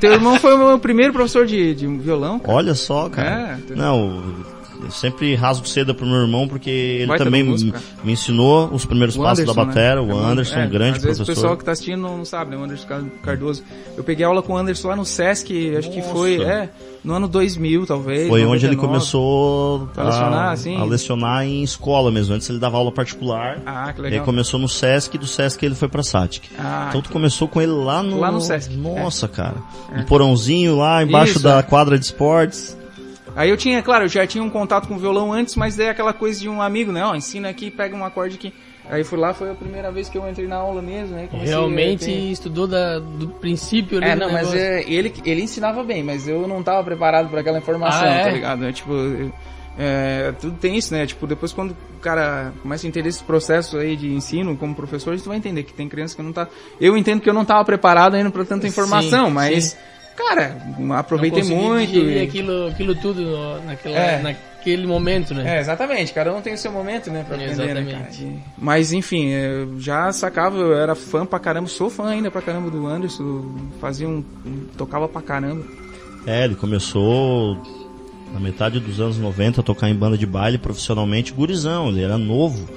Teu irmão foi o meu primeiro professor de, de violão. cara. Olha só, cara. É, Não, eu sempre rasgo seda pro meu irmão porque ele Baita também me, ensinou os primeiros O passos Anderson, da batera, né? o É, Anderson, é, um grande Às vezes o professor. pessoal que tá assistindo não, não sabe, né? O Anderson Car- Cardoso. Eu peguei aula com o Anderson lá no Sesc, acho que Nossa. foi, é, no ano 2000, talvez. Foi onde ele 99. começou A lecionar, a, assim? a lecionar em escola mesmo. Antes ele dava aula particular. Ah, que Ele legal. começou no Sesc e do Sesc ele foi pra Satic. Ah, então tu começou com ele lá no... Lá no Sesc, é. Nossa, cara. Um porãozinho lá embaixo Isso, da é. quadra de esportes. Aí eu tinha, claro, eu já tinha um contato com o violão antes, mas daí aquela coisa de um amigo, né? Ó, ensina aqui, pega um acorde aqui. Aí fui lá, foi a primeira vez que eu entrei na aula mesmo, né? Comecei Realmente ter- estudou da- do princípio ali É, não, mas é, ele, ele ensinava bem, mas eu não tava preparado para aquela informação, Ah, é? tá ligado? É, tipo, é, tudo tem isso, né? Tipo, depois quando o cara começa a entender esse processo aí de ensino como professor, a gente vai entender que tem criança que não tá... Eu entendo que eu não tava preparado ainda para tanta informação, Sim, mas, sim. Cara, aproveitei muito. e- aquilo, aquilo tudo naquela, É. naquele momento, né? É, exatamente, cada um tem o seu momento, né, pra aprender, né, cara? Exatamente. Mas, enfim, eu já sacava, eu era fã pra caramba, sou fã ainda pra caramba do Anderson, fazia um... tocava pra caramba. É, ele começou na metade dos anos 90 a tocar em banda de baile profissionalmente, gurizão, ele era novo.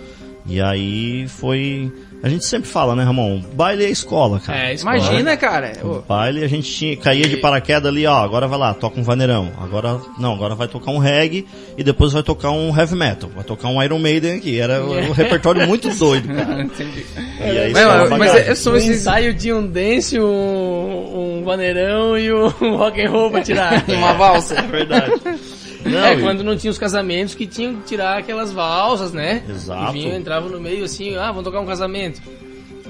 E aí foi. A gente sempre fala, né, Ramon? Baile é escola, cara. É, escola. Imagina, cara, O baile a gente tinha, caía de paraquedas ali, ó, agora vai lá, toca um vaneirão. Agora, não, agora vai tocar um reggae e depois vai tocar um heavy metal. Vai tocar um Iron Maiden aqui. Era um repertório muito doido, cara. entendi. E aí, Mas, só mas é- são No esses... ensaio tinha um dance, um, um vaneirão e um rock and roll pra tirar. Uma valsa. É verdade. Não, é, quando não tinha os casamentos que tinham que tirar aquelas valsas, né? Exato. E vinha, entrava no meio assim, ah, vamos tocar um casamento.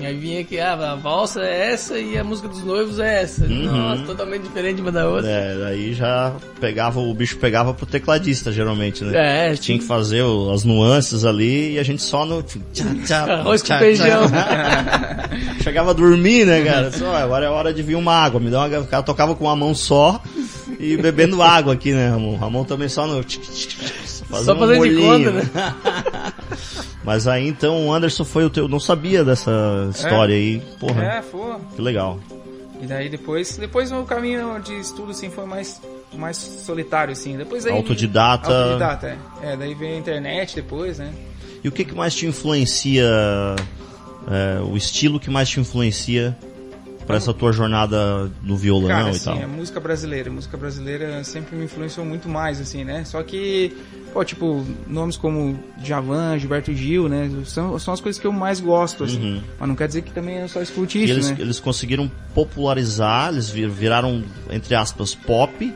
E aí vinha que, ah, a valsa é essa e a música dos noivos é essa. Nossa, totalmente diferente uma da outra. Uhum. É, aí já pegava, o bicho pegava pro tecladista, geralmente, né? É, Tinha que fazer o- as nuances ali e a gente só no. tchá, tchá, Arroz com feijão. Chegava a dormir, né, cara? Só, agora é hora de vir uma água. Me dá uma. O cara tocava com uma mão só e bebendo água aqui, né, Ramon? Ramon também só no. Só fazendo de conta, né? Mas aí então o Anderson foi o teu. Não sabia dessa história aí. Porra, É, foi. que legal. E daí depois, depois o caminho de estudo assim foi mais mais solitário assim. Depois aí Autodidata. Autodidata, é. É, daí veio a internet depois, né? E o que, que mais te influencia, é, o estilo que mais te influencia para essa tua jornada no violão Cara, e assim, tal? a música brasileira, a música brasileira sempre me influenciou muito mais, assim, né? Só que, pô, tipo, nomes como Djavan, Gilberto Gil, né? São, são as coisas que eu mais gosto, assim. Mas não quer dizer que também eu só escute Uhum. Isso, eles, né? eles conseguiram popularizar, eles vir- viraram, entre aspas, pop,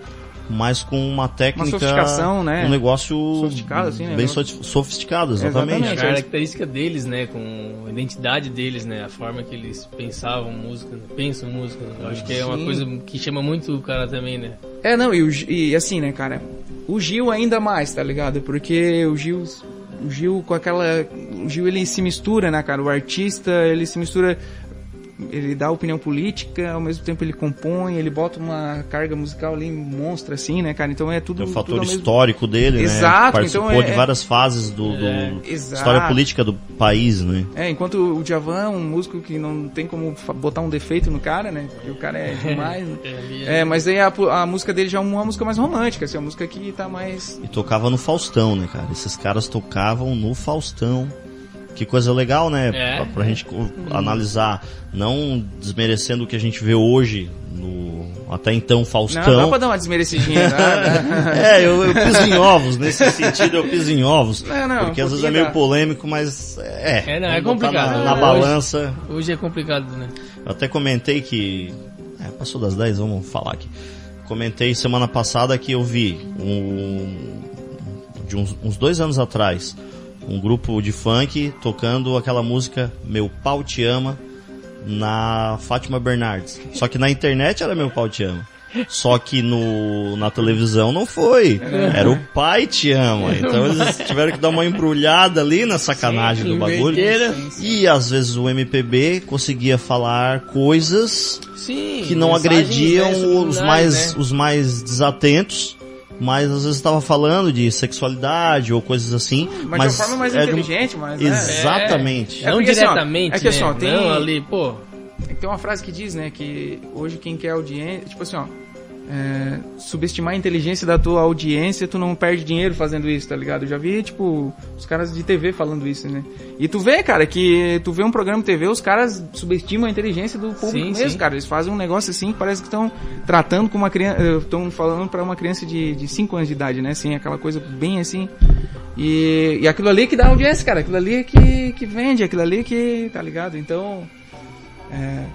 mas com uma técnica... sofisticação, né? Um negócio Sofisticado, assim, né? bem so- sofisticado, exatamente. Exatamente. A característica deles, né, com a identidade deles, né, a forma que eles pensavam música, pensam música. Eu acho que é uma Sim. coisa que chama muito o cara também, né? É, não, e, o e assim, né, cara? O Gil ainda mais, tá ligado? Porque o Gil, o Gil com aquela. O Gil ele se mistura, né, cara? O artista, ele se mistura. Ele dá opinião política, ao mesmo tempo ele compõe, ele bota uma carga musical ali monstra, assim, né, cara? Então é tudo. Tem o tudo fator mesmo- histórico dele, Exato, né? Participou então é- de várias fases do, do Exato. história política do país, né? É, enquanto o Djavan é um músico que não tem como botar um defeito no cara, né? Porque o cara é demais, né? É, mas aí a, a música dele já é uma música mais romântica, assim, uma música que tá mais. E tocava no Faustão, né, cara? Esses caras tocavam no Faustão. Que coisa legal, né? É. Pra, pra gente analisar, não desmerecendo o que a gente vê hoje no até então Não, Faustão. dá pra dar uma desmerecidinha, né? é, eu, eu piso em ovos, nesse sentido eu piso em ovos. Não, não, porque um às vezes é meio dá. polêmico, mas é. É, não, é complicado. Na, na Hoje- balança. Hoje é complicado, né? Eu até comentei que. É, passou das 10, vamos falar aqui. Comentei semana passada que eu vi um, de uns, uns dois anos atrás um grupo de funk tocando aquela música Meu Pau Te Ama na Fátima Bernardes. Só que na internet era Meu Pau Te Ama. Só que no, na televisão não foi. Era o pai te ama. Então eles tiveram que dar uma embrulhada ali na sacanagem do bagulho. E às vezes o MPB conseguia falar coisas Sim. que não mensagens, agrediam né, os mais né? os mais desatentos, mas às vezes estava falando de sexualidade ou coisas assim, Mas, mas de uma forma mais é um- inteligente, mas. né? Exatamente. É Não porque, assim, ó, diretamente, é que, assim, né? ó, tem- Não ali, pô. tem uma frase que diz, né, que hoje quem quer audiência, tipo assim, ó, é, subestimar a inteligência da tua audiência, tu não perde dinheiro fazendo isso, tá ligado? Eu já vi, tipo, os caras de TV falando isso, né? E tu vê, cara, que tu vê um programa de TV, os caras subestimam a inteligência do público Sim, mesmo, sim. cara. Eles fazem um negócio assim que parece que estão tratando com uma criança, estão falando pra uma criança de 5 anos de idade, né? Assim, aquela coisa bem assim. E, e aquilo ali que dá audiência, cara. Aquilo ali que, que vende, aquilo ali que, tá ligado? Então, é,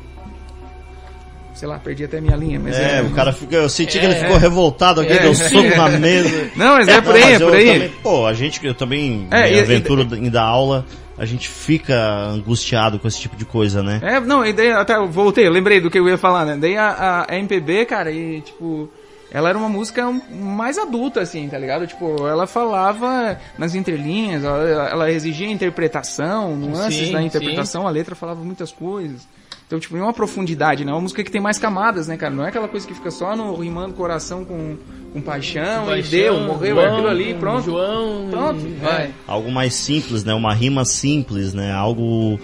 sei lá, perdi até minha linha, mas É, é, o cara fica. Eu senti que ele É, ficou é. revoltado aqui, É, deu sim, soco é. na mesa. Não, mas é por aí, é por aí. também- pô, a gente, eu também É, me e- em dar aula, a gente fica angustiado com esse tipo de coisa, né? É, não, e daí até eu voltei, eu lembrei do que eu ia falar, né? Daí a, a MPB, cara, e tipo, ela era uma música mais adulta, assim, tá ligado? Tipo, ela falava nas entrelinhas, ela, ela exigia interpretação, nuances Sim, da interpretação, a letra falava muitas coisas. Então, tipo, é uma profundidade, né? Uma música que tem mais camadas, né, cara? Não é aquela coisa que fica só no rimando coração com, com paixão, e Paixão, deu, morreu, é João, aquilo ali, pronto. João, Pronto, e vai. Algo mais simples, né? Uma rima simples, né? Algo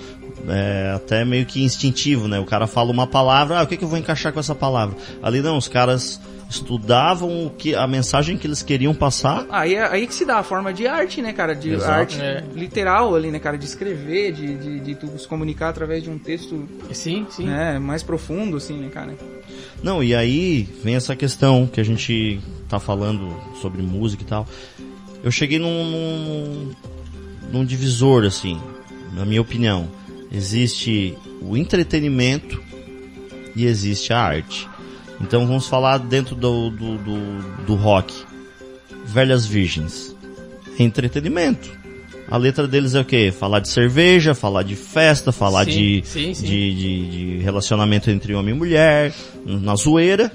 é, até meio que instintivo, né? O cara fala uma palavra, ah, o que, que eu vou encaixar com essa palavra? Ali não, os caras estudavam o que, a mensagem que eles queriam passar. Aí, é- aí que se dá a forma de arte, né, cara? De Exato. arte É. literal ali, né, cara? De escrever, de, de, de tu se comunicar através de um texto Sim, sim. né, mais profundo, assim, né, cara? Não, e aí vem essa questão que a gente tá falando sobre música e tal. Eu cheguei num, num, num divisor, assim, na minha opinião. Existe o entretenimento e existe a arte. Então vamos falar dentro do, do, do, do rock. Velhas Virgens. Entretenimento. A letra deles é o quê? Falar de cerveja, falar de festa, falar Sim, de, sim, sim. de, de, de relacionamento entre homem e mulher, na zoeira,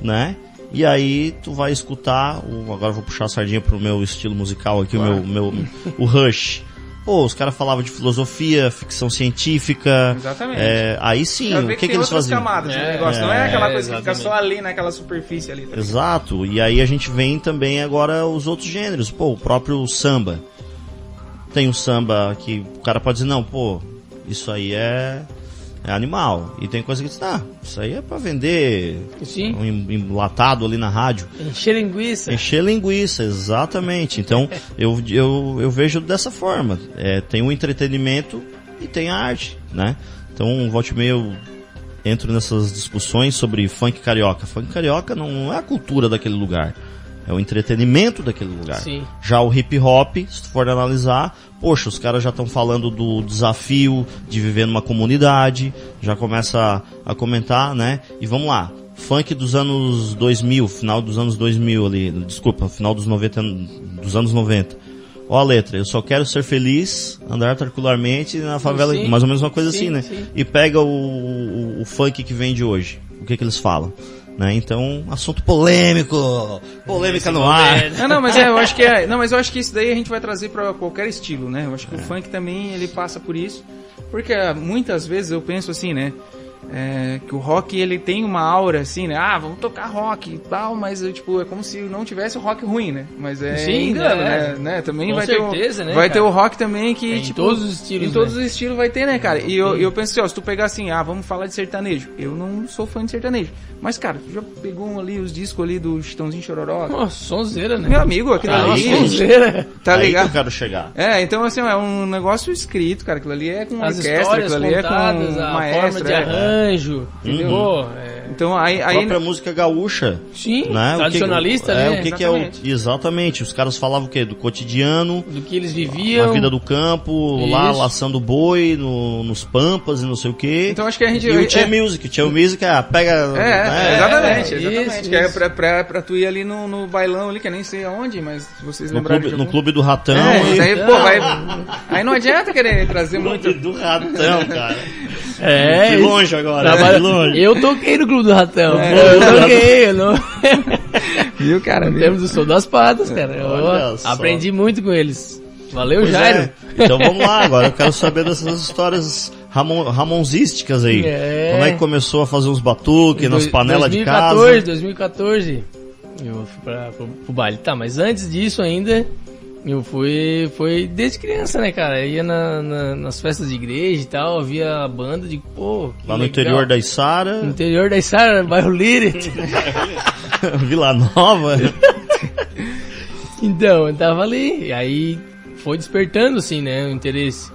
né? E aí tu vai escutar, o, agora vou puxar a sardinha pro meu estilo musical aqui, Claro. o meu, meu o Rush. Pô, os caras falavam de filosofia, ficção científica. Exatamente. É, aí sim, o que, que, tem eles faziam? camadas no É, negócio, não é aquela é, coisa que fica exatamente. só ali naquela superfície ali. Tá? Exato, e aí a gente vem também agora os outros gêneros. Pô, o próprio samba. Tem o samba que o cara pode dizer, não, pô, isso aí é, é animal. E tem coisa que diz, ah, isso aí é pra vender Sim. um enlatado ali na rádio. Encher linguiça. Encher linguiça, exatamente. Então eu, eu, eu vejo dessa forma. É, tem o entretenimento e tem a arte, né? Então, volte eu entro nessas discussões sobre funk carioca. Funk carioca não é a cultura daquele lugar. É o entretenimento daquele lugar. Sim. Já o hip hop, se tu for analisar, poxa, os caras já estão falando do desafio de viver numa comunidade, já começa a, a comentar, né? E vamos lá, funk dos anos 2000, final dos anos 2000 ali, desculpa, final dos 90, dos anos 90. Ó a letra, eu só quero ser feliz, andar particularmente na favela, Sim. mais ou menos uma coisa Sim, assim, né? sim. E pega o, o, o funk que vem de hoje, o que que eles falam? Né? Então, assunto polêmico, polêmica no ar. Não, não, mas é, eu acho que é. Não, mas eu acho que isso daí a gente vai trazer pra qualquer estilo, né? Eu acho que o funk também ele passa por isso. Porque ah, muitas vezes eu penso assim, né? É, que o rock ele tem uma aura assim, né? Ah, vamos tocar rock e tal, mas tipo, é como se não tivesse o rock ruim, né? Mas é Sim, engano, né? né? né? Também Com vai certeza, ter o, né, vai ter cara? o rock também que É, em tipo, todos os estilos, em todos né? os estilos vai ter, né, cara? E eu, eu penso assim, ó, se tu pegar assim, ah, vamos falar de sertanejo. Eu não sou fã de sertanejo, mas cara, tu já pegou um ali os discos ali do Chitãozinho Chororó? Nossa, sonzeira, né? Meu amigo, aquilo Ah, ali, sonzeira. tá Aí que ligado? eu quero chegar. É, então assim, é um negócio escrito, cara. Aquilo ali é com As orquestra, histórias aquilo ali é com a maestro. forma de é. Arranjo, entendeu? Pô, é... Então aí, A aí própria música gaúcha. Sim, né? O que- tradicionalista, é, né? o que, que é o. Exatamente. Os caras falavam o quê? Do cotidiano, Do que eles a viviam. vida do campo, lá Isso. laçando boi no- nos pampas e não sei o quê. Então acho que a gente- E o é- Tia Music. O Tia Music é, pega. É, né? exatamente, é, exatamente. isso, que é pra, pra, pra tu ir ali no, no bailão ali, que eu nem sei aonde, mas vocês No lembrarem clube, de no clube do Ratão. É, e- daí, pô, vai. Aí não adianta querer trazer muito. Clube do Ratão, cara. É, De longe agora. Trabalha- De longe. Eu toquei no Clube do Ratão. É. Pô, eu toquei, eu não... Viu, cara? Viu? Temos o som das patas, cara. Eu Olha só. aprendi muito com eles. Valeu, Pois Jairo. é. Então vamos lá, agora eu quero saber dessas histórias Ramon, ramonzísticas aí. É. Como é que começou a fazer uns batuques nas panelas de 2014, casa? 2014. Eu fui pra, pro, pro baile. Tá, mas antes disso ainda, Eu fui, foi desde criança, né, cara? Eu ia na, na- nas festas de igreja e tal, via a banda de, pô, que Lá no legal. interior da Isara, No interior da Isara, bairro Lirit. Vila Nova. Então, eu tava ali, e aí foi despertando, assim, né, o interesse.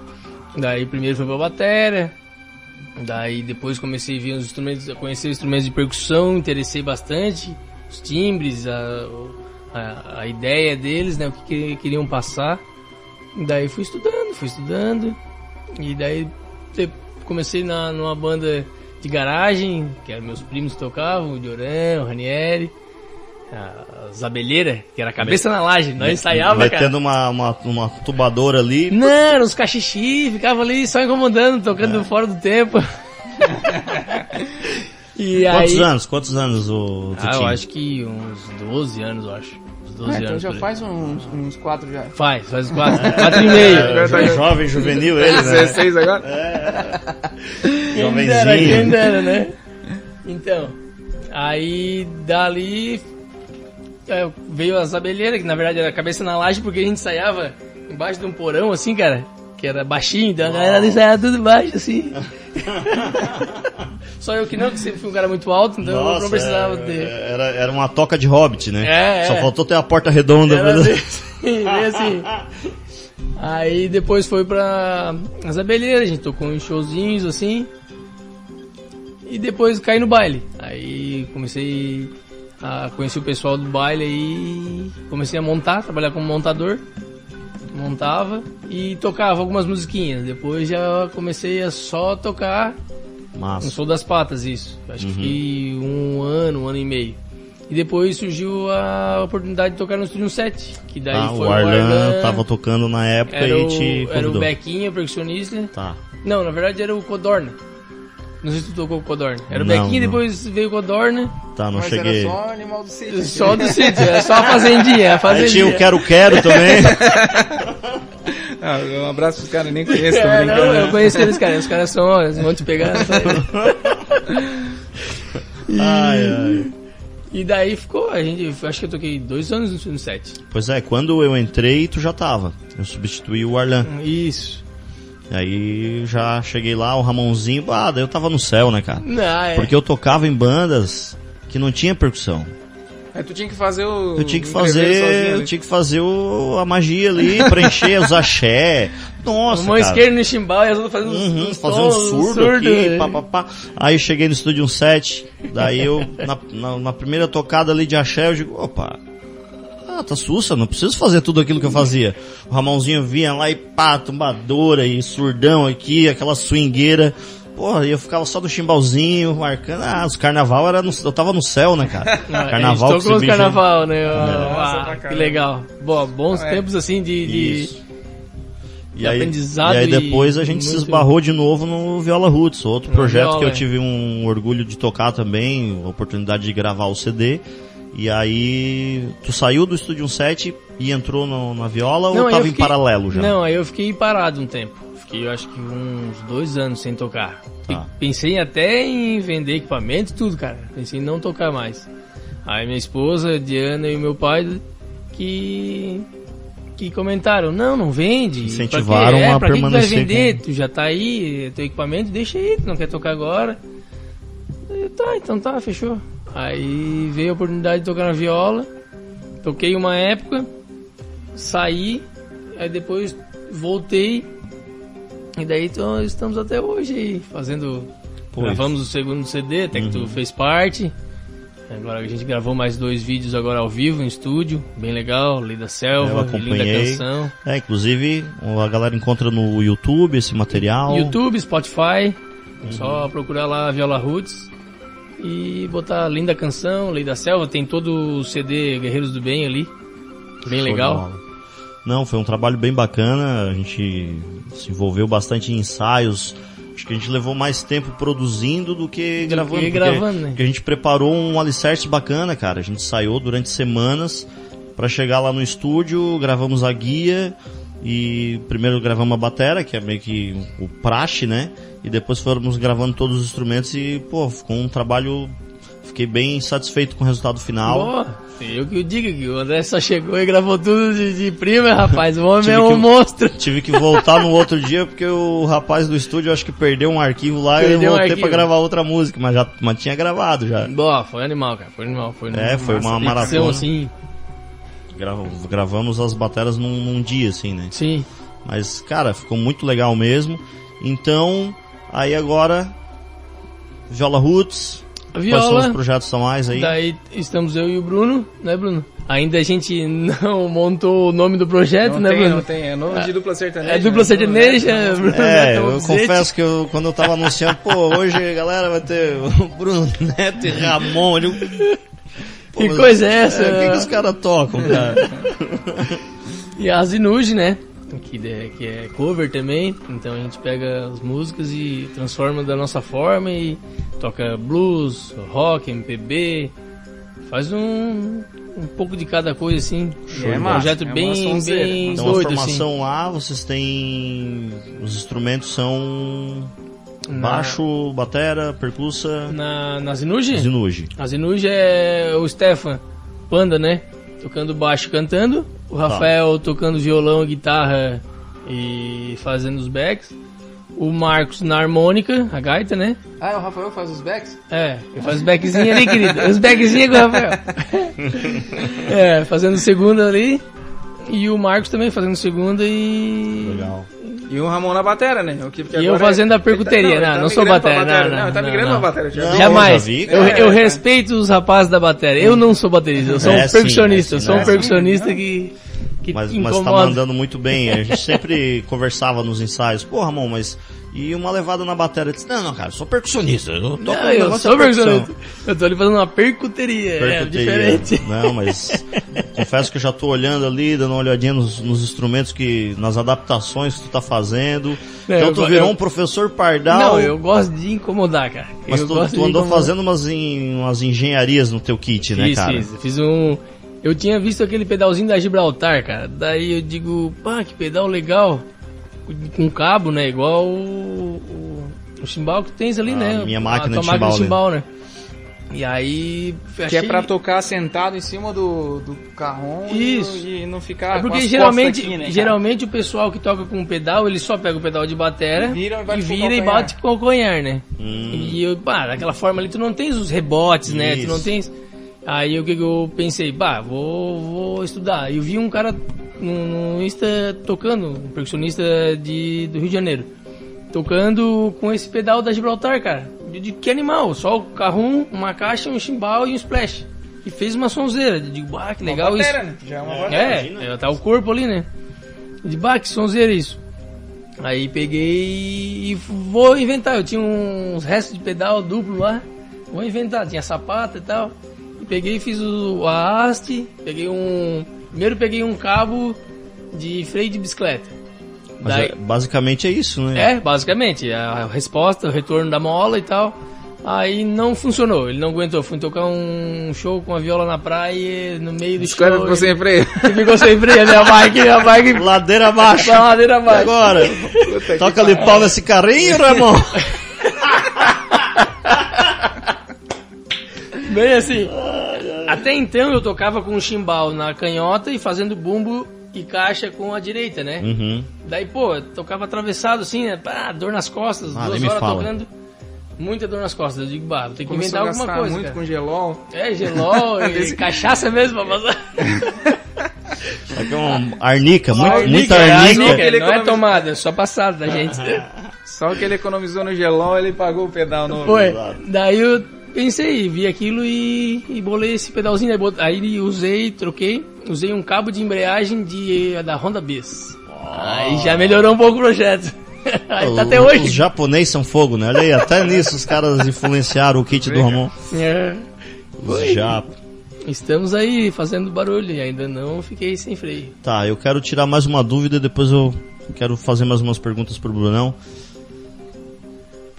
Daí primeiro foi pra bateria, daí depois comecei a ver os instrumentos, a conhecer os instrumentos de percussão, interessei bastante, os timbres, a, a, a ideia deles, né, o que, que queriam passar. Daí fui estudando, fui estudando, e daí comecei na, numa banda de garagem, que eram meus primos que tocavam, o Dioran, o Ranieri, a Zabeleira, que era a cabeça na laje, nós ensaiava, cara. Metendo uma, uma, uma tubadora ali. Não, era uns cachixi, ficava ali só incomodando, tocando É. fora do tempo. e Quantos aí... anos? Quantos anos o tu Ah, eu tinha? acho que uns 12 anos, eu acho. Uns 12 Ah, então anos. já faz uns, uns quatro já. Faz, faz quatro, quatro e meio. É, jo- jovem, juvenil ele, né? 16 agora? Quem dera, quem Jovenzinho. dera, né? Então, aí dali é, veio as abelheiras, que na verdade era a cabeça na laje, porque a gente ensaiava embaixo de um porão, assim, cara, que era baixinho, então a galera ensaiava tudo baixo, assim. Só eu que não, que sempre fui um cara muito alto, então eu Nossa, não precisava é, ter. Era, era uma toca de hobbit, né? É, Só é. faltou ter a porta redonda. Era bem assim, assim. Aí depois foi pra as abelheiras, a gente tocou uns showzinhos assim. E depois caí no baile. Aí comecei a conhecer o pessoal do baile aí. Comecei a montar, trabalhar como montador. Montava e tocava algumas musiquinhas. Depois já comecei a só tocar no Massa. Sou das Patas, isso. Acho que fiquei um ano, um ano e meio. E depois surgiu a oportunidade de tocar no Studio 7. Que daí Ah, foi o Arlan tava tocando na época era e o, te era o convidou. Bequinha, o percussionista. Tá. Não, na verdade era o Codorna. Não sei se tu tocou com o Codorna. Era o Não, Bequinha, não. depois veio o Codorna. Tá, não Mas cheguei. era só animal do sítio. Só do sítio, era só a fazendinha, a Aí fazendinha. tinha o Quero Quero também. Ah, um abraço pros caras, nem conheço, tô É, não, eu conheço eles, cara. Os caras são, ó, vão te pegar. sabe? ai, ai. E daí ficou, a gente, acho que eu toquei dois anos no 7. Pois é, quando eu entrei, tu já tava. Eu substituí o Arlan. Isso. Aí já cheguei lá, o Ramonzinho, ah, daí eu tava no céu, né, cara? Não, é. Porque eu tocava em bandas que não tinha percussão. Aí tu tinha que fazer o. Eu tinha que fazer, sozinho eu ali. tinha que fazer o, a magia ali, preencher os axé. Nossa, Uma mão esquerda no chimbal e as outras fazendo Uhum, uns fazer um tons, surdo, aqui, né? pá, pá, pá. Aí eu cheguei no estúdio 7, daí eu, na, na, na primeira tocada ali de axé, eu digo, opa, ah, tá sussa, não preciso fazer tudo aquilo que eu fazia. O Ramonzinho vinha lá e pá, tumbadora e surdão aqui, aquela swingueira. Porra, e eu ficava só no chimbalzinho, marcando. Ah, os carnaval era no, eu tava no céu, né, cara? Ah, carnaval a com gente tocou esse os aí. carnaval, né? Nossa, Ah, pra que legal. Bom, bons É. tempos assim de, de- Isso. de aprendizado E aí e depois a gente se muito- esbarrou de novo no Viola Roots, outro Na projeto viola, que eu é. tive um orgulho de tocar também, oportunidade de gravar o CD. E aí, tu saiu do Estúdio 7 e entrou no- na viola ou aí eu tava em fiquei- paralelo já? Não, aí eu fiquei parado um tempo. Fiquei, eu acho que uns dois anos sem tocar. Tá. Pensei até em vender equipamento e tudo, cara. Pensei em não tocar mais. Aí minha esposa, Diana e meu pai que que comentaram, não, não vende. Incentivaram é, a pra que que tu vai permanecer vender? com- Tu já tá aí, teu equipamento, deixa aí, tu não quer tocar agora. Eu, tá, então tá, fechou. Aí veio a oportunidade de tocar na viola. Toquei uma época, saí, aí depois voltei. E daí então, estamos até hoje aí, fazendo. Pois. Gravamos o segundo CD, até que tu fez parte. Agora a gente gravou mais dois vídeos agora ao vivo em estúdio, bem legal, Lei da Selva, linda canção. É, inclusive, a galera encontra no YouTube esse material. YouTube, Spotify, é só procurar lá Viola Roots e botar Linda Canção, Lei da Selva, tem todo o CD Guerreiros do Bem ali, bem Show legal. Não, foi um trabalho bem bacana. A gente se envolveu bastante em ensaios. Acho que a gente levou mais tempo produzindo do que gravando. porque- gravando, né? porque a gente preparou um alicerce bacana, cara. A gente ensaiou durante semanas pra chegar lá no estúdio, gravamos a guia e primeiro gravamos a batera, que é meio que o praxe, né? E depois fomos gravando todos os instrumentos e, pô, ficou um trabalho fiquei bem satisfeito com o resultado final. Pô, eu que eu digo que o André só chegou e gravou tudo de, de prima, rapaz. O homem é um que- monstro. Tive que voltar no outro dia porque o rapaz do estúdio acho que perdeu um arquivo lá e eu Perdeu um voltei arquivo. pra gravar outra música, mas já mas tinha gravado já. Boa, foi animal, cara. Foi animal. Foi É, foi uma maratona. assim, Grava- gravamos as bateras num, num dia, assim, né? sim. Mas, cara, ficou muito legal mesmo. Então, aí agora, Viola Roots. A Quais são os viola, projetos a mais aí? daí estamos eu e o Bruno, né, Bruno? Ainda a gente não montou o nome do projeto, Não né, tem, Bruno? não tem. É nome de dupla sertaneja. É dupla né? sertaneja, Bruno É, Neto eu confesso que eu, quando eu tava anunciando, pô, hoje galera vai ter o Bruno Neto e Ramon. Eu, pô, Que coisa é essa? O que, que os caras tocam, cara? E a Zinuge, né? Que, é- que é cover também. Então a gente pega as músicas e transforma da nossa forma e toca blues, rock, MPB. Faz um, um pouco de cada coisa assim. E é um massa, projeto é uma bem, bem Então a doido assim. formação lá, vocês têm. Os instrumentos são. Na- Baixo, batera, percussa, Na, na Zinuge? zinuge. A Zinuge é o Stefan Panda, né? Tocando baixo e cantando. O Tá. Rafael tocando violão, guitarra e fazendo os backs. O Marcos na harmônica, a gaita, né? Ah, o Rafael faz os backs? É, ele faz os backzinhos ali, querido. Os backzinhos com o Rafael. é, fazendo segunda ali. E o Marcos também fazendo segunda e. Legal. E o Ramon na batera, né? O que, E eu agora fazendo a ele percuteria. ele Não, não sou migrando pra batera, batera. não, Não, não, tá não, migrando não. pra batera. já Não. Jamais. eu, eu respeito os rapazes da bateria. Eu não sou baterista, eu sou É um sim, percussionista. é eu sim, sou é um sim. percussionista que, que Mas, mas tá incomoda. mandando muito bem. A gente sempre conversava nos ensaios. Pô, Ramon, mas. E uma levada na bateria. Eu disse, não, não, cara, eu sou percussionista. Eu Não, eu sou de percussão." percussionista. Eu tô ali fazendo uma percuteria. É Percuteria. diferente. Não, mas confesso que eu já tô olhando ali, dando uma olhadinha nos, nos instrumentos que. nas adaptações que tu tá fazendo. É, então tu virou eu- um professor pardal. Não, eu gosto de incomodar, cara. Mas tu, tu andou fazendo umas, umas engenharias no teu kit, né, Fiz, cara? fiz. Fiz um. Eu tinha visto aquele pedalzinho da Gibraltar, cara. Daí eu digo, pá, que pedal legal. Com cabo, né? Igual o, o, o chimbal que tens ali, A né? minha máquina a de tua máquina de chimbal, né? E aí. Que achei- é pra tocar sentado em cima do, do carrom e- Isso. e não É ficar com porque as geralmente, aqui, né, geralmente o pessoal que toca com pedal, ele só pega o pedal de batera E vira e bate e com o vira e bate com o calcanhar, né? Hum. E eu, pá, daquela forma ali tu não tens os rebotes, né? Tu não tens. Aí o que, que eu pensei, pá, vou, vou estudar. Eu vi um cara no, no Insta tocando, um percussionista de, do Rio de Janeiro, tocando com esse pedal da Gibraltar, cara. De, de que animal? Só o carrum, uma caixa, um chimbal e um splash. E fez uma sonzeira. Eu digo, ah, que legal uma isso. batera, né? Já é uma batera. É, imagina. é, tá o corpo ali, né? De bah, que sonzeira isso. Aí peguei e vou inventar. Eu tinha uns restos de pedal duplo lá. Vou inventar, tinha sapata e tal. Peguei e fiz o, a haste. Peguei um. Primeiro peguei um cabo de freio de bicicleta. Mas Daí- é- basicamente é isso, né? é, basicamente, a resposta, o retorno da mola e tal. Aí não funcionou, ele não aguentou. Fui tocar um show com a viola na praia, no meio do Bicicleta show. ficou sem freio. ficou sem freio, né? A bike, a bike Ladeira abaixo. pra ladeira abaixo. Agora, Puta toca ali pau nesse carrinho, Ramon. Bem assim. Até então eu tocava com o chimbal na canhota e fazendo bumbo e caixa com a direita, né? Uhum. Daí, pô, tocava atravessado assim, né? Pá, dor nas costas, Ah, duas horas fala. tocando. Muita dor nas costas. Eu digo, bah, ter que inventar alguma coisa. muito cara. com gelol. É, gelol e cachaça mesmo pra passar. Aqui é uma arnica, muito, Arnica, muita é arnica. arnica, Ele Não é tomada, é só passada da gente. Só o que ele economizou no gelol, ele pagou o pedal novo. Foi. Daí eu pensei, vi aquilo e, e bolei esse pedalzinho. Aí, bot- aí usei, troquei, usei um cabo de embreagem de, da Honda Bis. Aí já melhorou um pouco o projeto. Aí tá até hoje. Os japoneses são fogo, né? Olha aí, até nisso os caras influenciaram o kit do Ramon. É. Os japo. Estamos aí fazendo barulho e ainda não fiquei sem freio. Tá, eu quero tirar mais uma dúvida, depois eu quero fazer mais umas perguntas pro Brunão.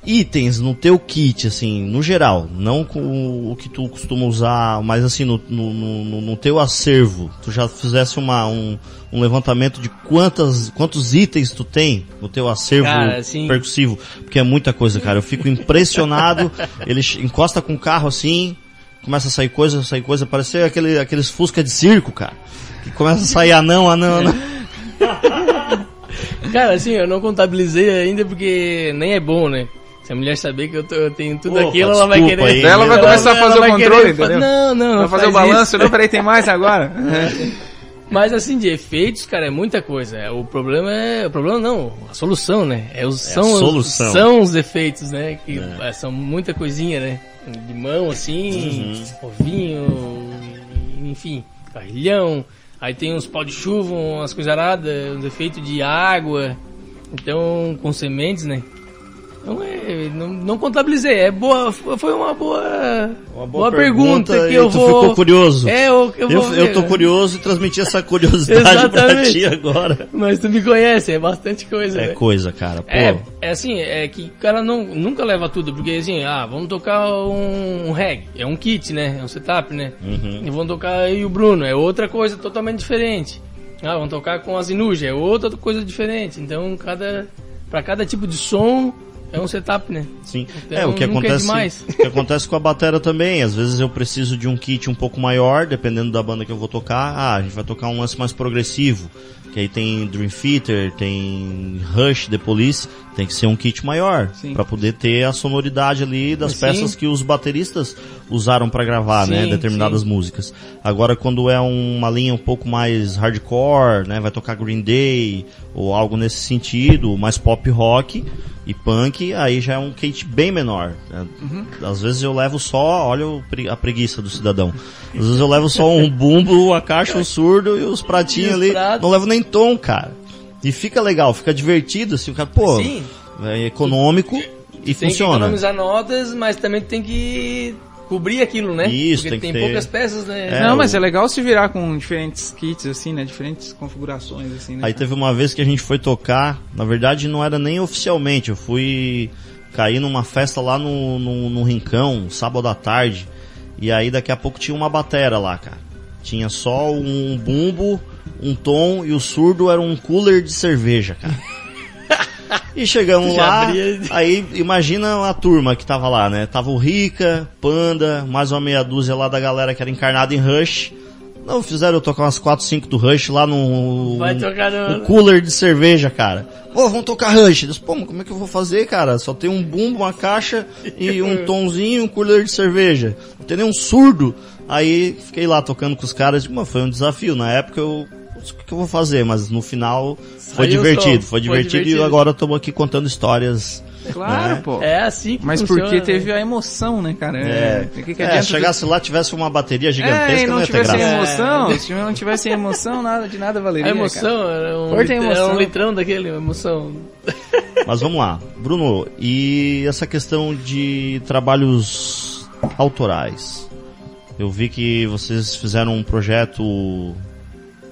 Itens no teu kit, assim, no geral, não com o que tu costuma usar, mas assim, no, no, no, no teu acervo, tu já fizesse uma, um, um levantamento de quantas, quantos itens tu tem no teu acervo Cara, assim- percussivo? Porque é muita coisa, cara. Eu fico impressionado, ele encosta com o carro assim, começa a sair coisa, sair coisa, parece aquele, aqueles fusca de circo, cara. Que começa a sair anão, anão, anão. Cara, assim, eu não contabilizei ainda porque nem é bom, né? Se a mulher saber que eu, tô- eu tenho tudo Opa, aquilo, ela vai querer. aí. Ela vai começar a fazer o controle, querer entendeu? Não, não, não. Vai fazer o faz balanço, isso. não, peraí, tem mais agora. Mas assim, de efeitos, cara, é muita coisa. É, O problema é. O problema não, a solução, né? É os, É são, os- solução. são os efeitos, né? Que É. é, são muita coisinha, né? De mão, assim, Uhum. ovinho, enfim, carrilhão. Aí tem uns pau de chuva, umas coisaradas, uns efeitos de água. Então, com sementes, né? Não, é, não, não contabilizei, é boa, foi uma boa, Uma boa, pergunta, que e eu tu vou... ficou curioso. É, eu, eu, Eu, vou eu tô curioso e transmiti essa curiosidade Exatamente. ti agora. Mas tu me conhece, é bastante coisa, É né? coisa, cara. Pô, É, é assim, é que o cara não, nunca leva tudo, porque assim, ah, vamos tocar um, um reggae, é um kit, né? É um setup, né? Uhum. E vamos tocar aí o Bruno, é outra coisa totalmente diferente. Ah, vamos tocar com as Inuja, é outra coisa diferente. Então, cada, pra cada tipo de som, é um setup, né? Sim. Então, é, o que é acontece, demais. o que acontece com a batera também. Às vezes eu preciso de um kit um pouco maior, dependendo da banda que eu vou tocar. Ah, a gente vai tocar um lance mais progressivo. Que aí tem Dream Theater, tem Rush, The Police. Tem que ser um kit maior. Pra poder ter a sonoridade ali das peças que os bateristas usaram pra gravar, né? Sim, Determinadas sim. músicas. Agora quando é uma linha um pouco mais hardcore, né? Vai tocar Green Day ou algo nesse sentido, mais pop rock e punk, aí já é um kit bem menor. né? Às vezes eu levo só, olha a preguiça do cidadão. Às vezes eu levo só um bumbo, a caixa, o surdo e os pratinhos E os ali. pratos. Não levo nem tom, cara. E fica legal, fica divertido, assim, o cara, pô, Sim. é econômico e tem que funciona. economizar notas, mas também tem que cobrir aquilo, né? Isso, Porque tem que tem ter- poucas peças, né? É, não, mas o- é legal se virar com diferentes kits, assim, né? Diferentes configurações, assim, né? Aí teve uma vez que a gente foi tocar, na verdade não era nem oficialmente, eu fui cair numa festa lá no, no, no Rincão, sábado à tarde, e aí daqui a pouco tinha uma batera lá, cara. Tinha só um bumbo, um tom e o surdo era um cooler de cerveja, cara. E chegamos lá, abria- aí imagina a turma que tava lá, né? Tava o Rica, Panda, mais uma meia dúzia lá da galera que era encarnada em Rush. Não fizeram eu tocar umas 4, 5 do Rush lá no, Vai tocar no- no cooler de cerveja, cara. Ô, vamos tocar Rush. Eu disse, Pô, mas como é que eu vou fazer, cara? Só tem um bumbo, uma caixa e um tomzinho e um cooler de cerveja. Não tem nem um surdo. Aí fiquei lá tocando com os caras. Mas foi um desafio. Na época eu. "Putz, O que eu vou fazer? Mas no final foi divertido. Foi Foi divertido e divertido. agora estamos aqui contando histórias. Claro, né? pô. É assim que Mas funciona, porque né? teve a emoção, né, cara? É, O que que é, chegasse lá, tivesse uma bateria É, gigantesca, e não não ia ter tivesse graça. emoção, se não tivesse emoção, nada, de nada valeria. A emoção, era um, lit- emoção. era um litrão daquele, emoção. Mas vamos lá. Bruno, e essa questão de trabalhos autorais? Eu vi que vocês fizeram um projeto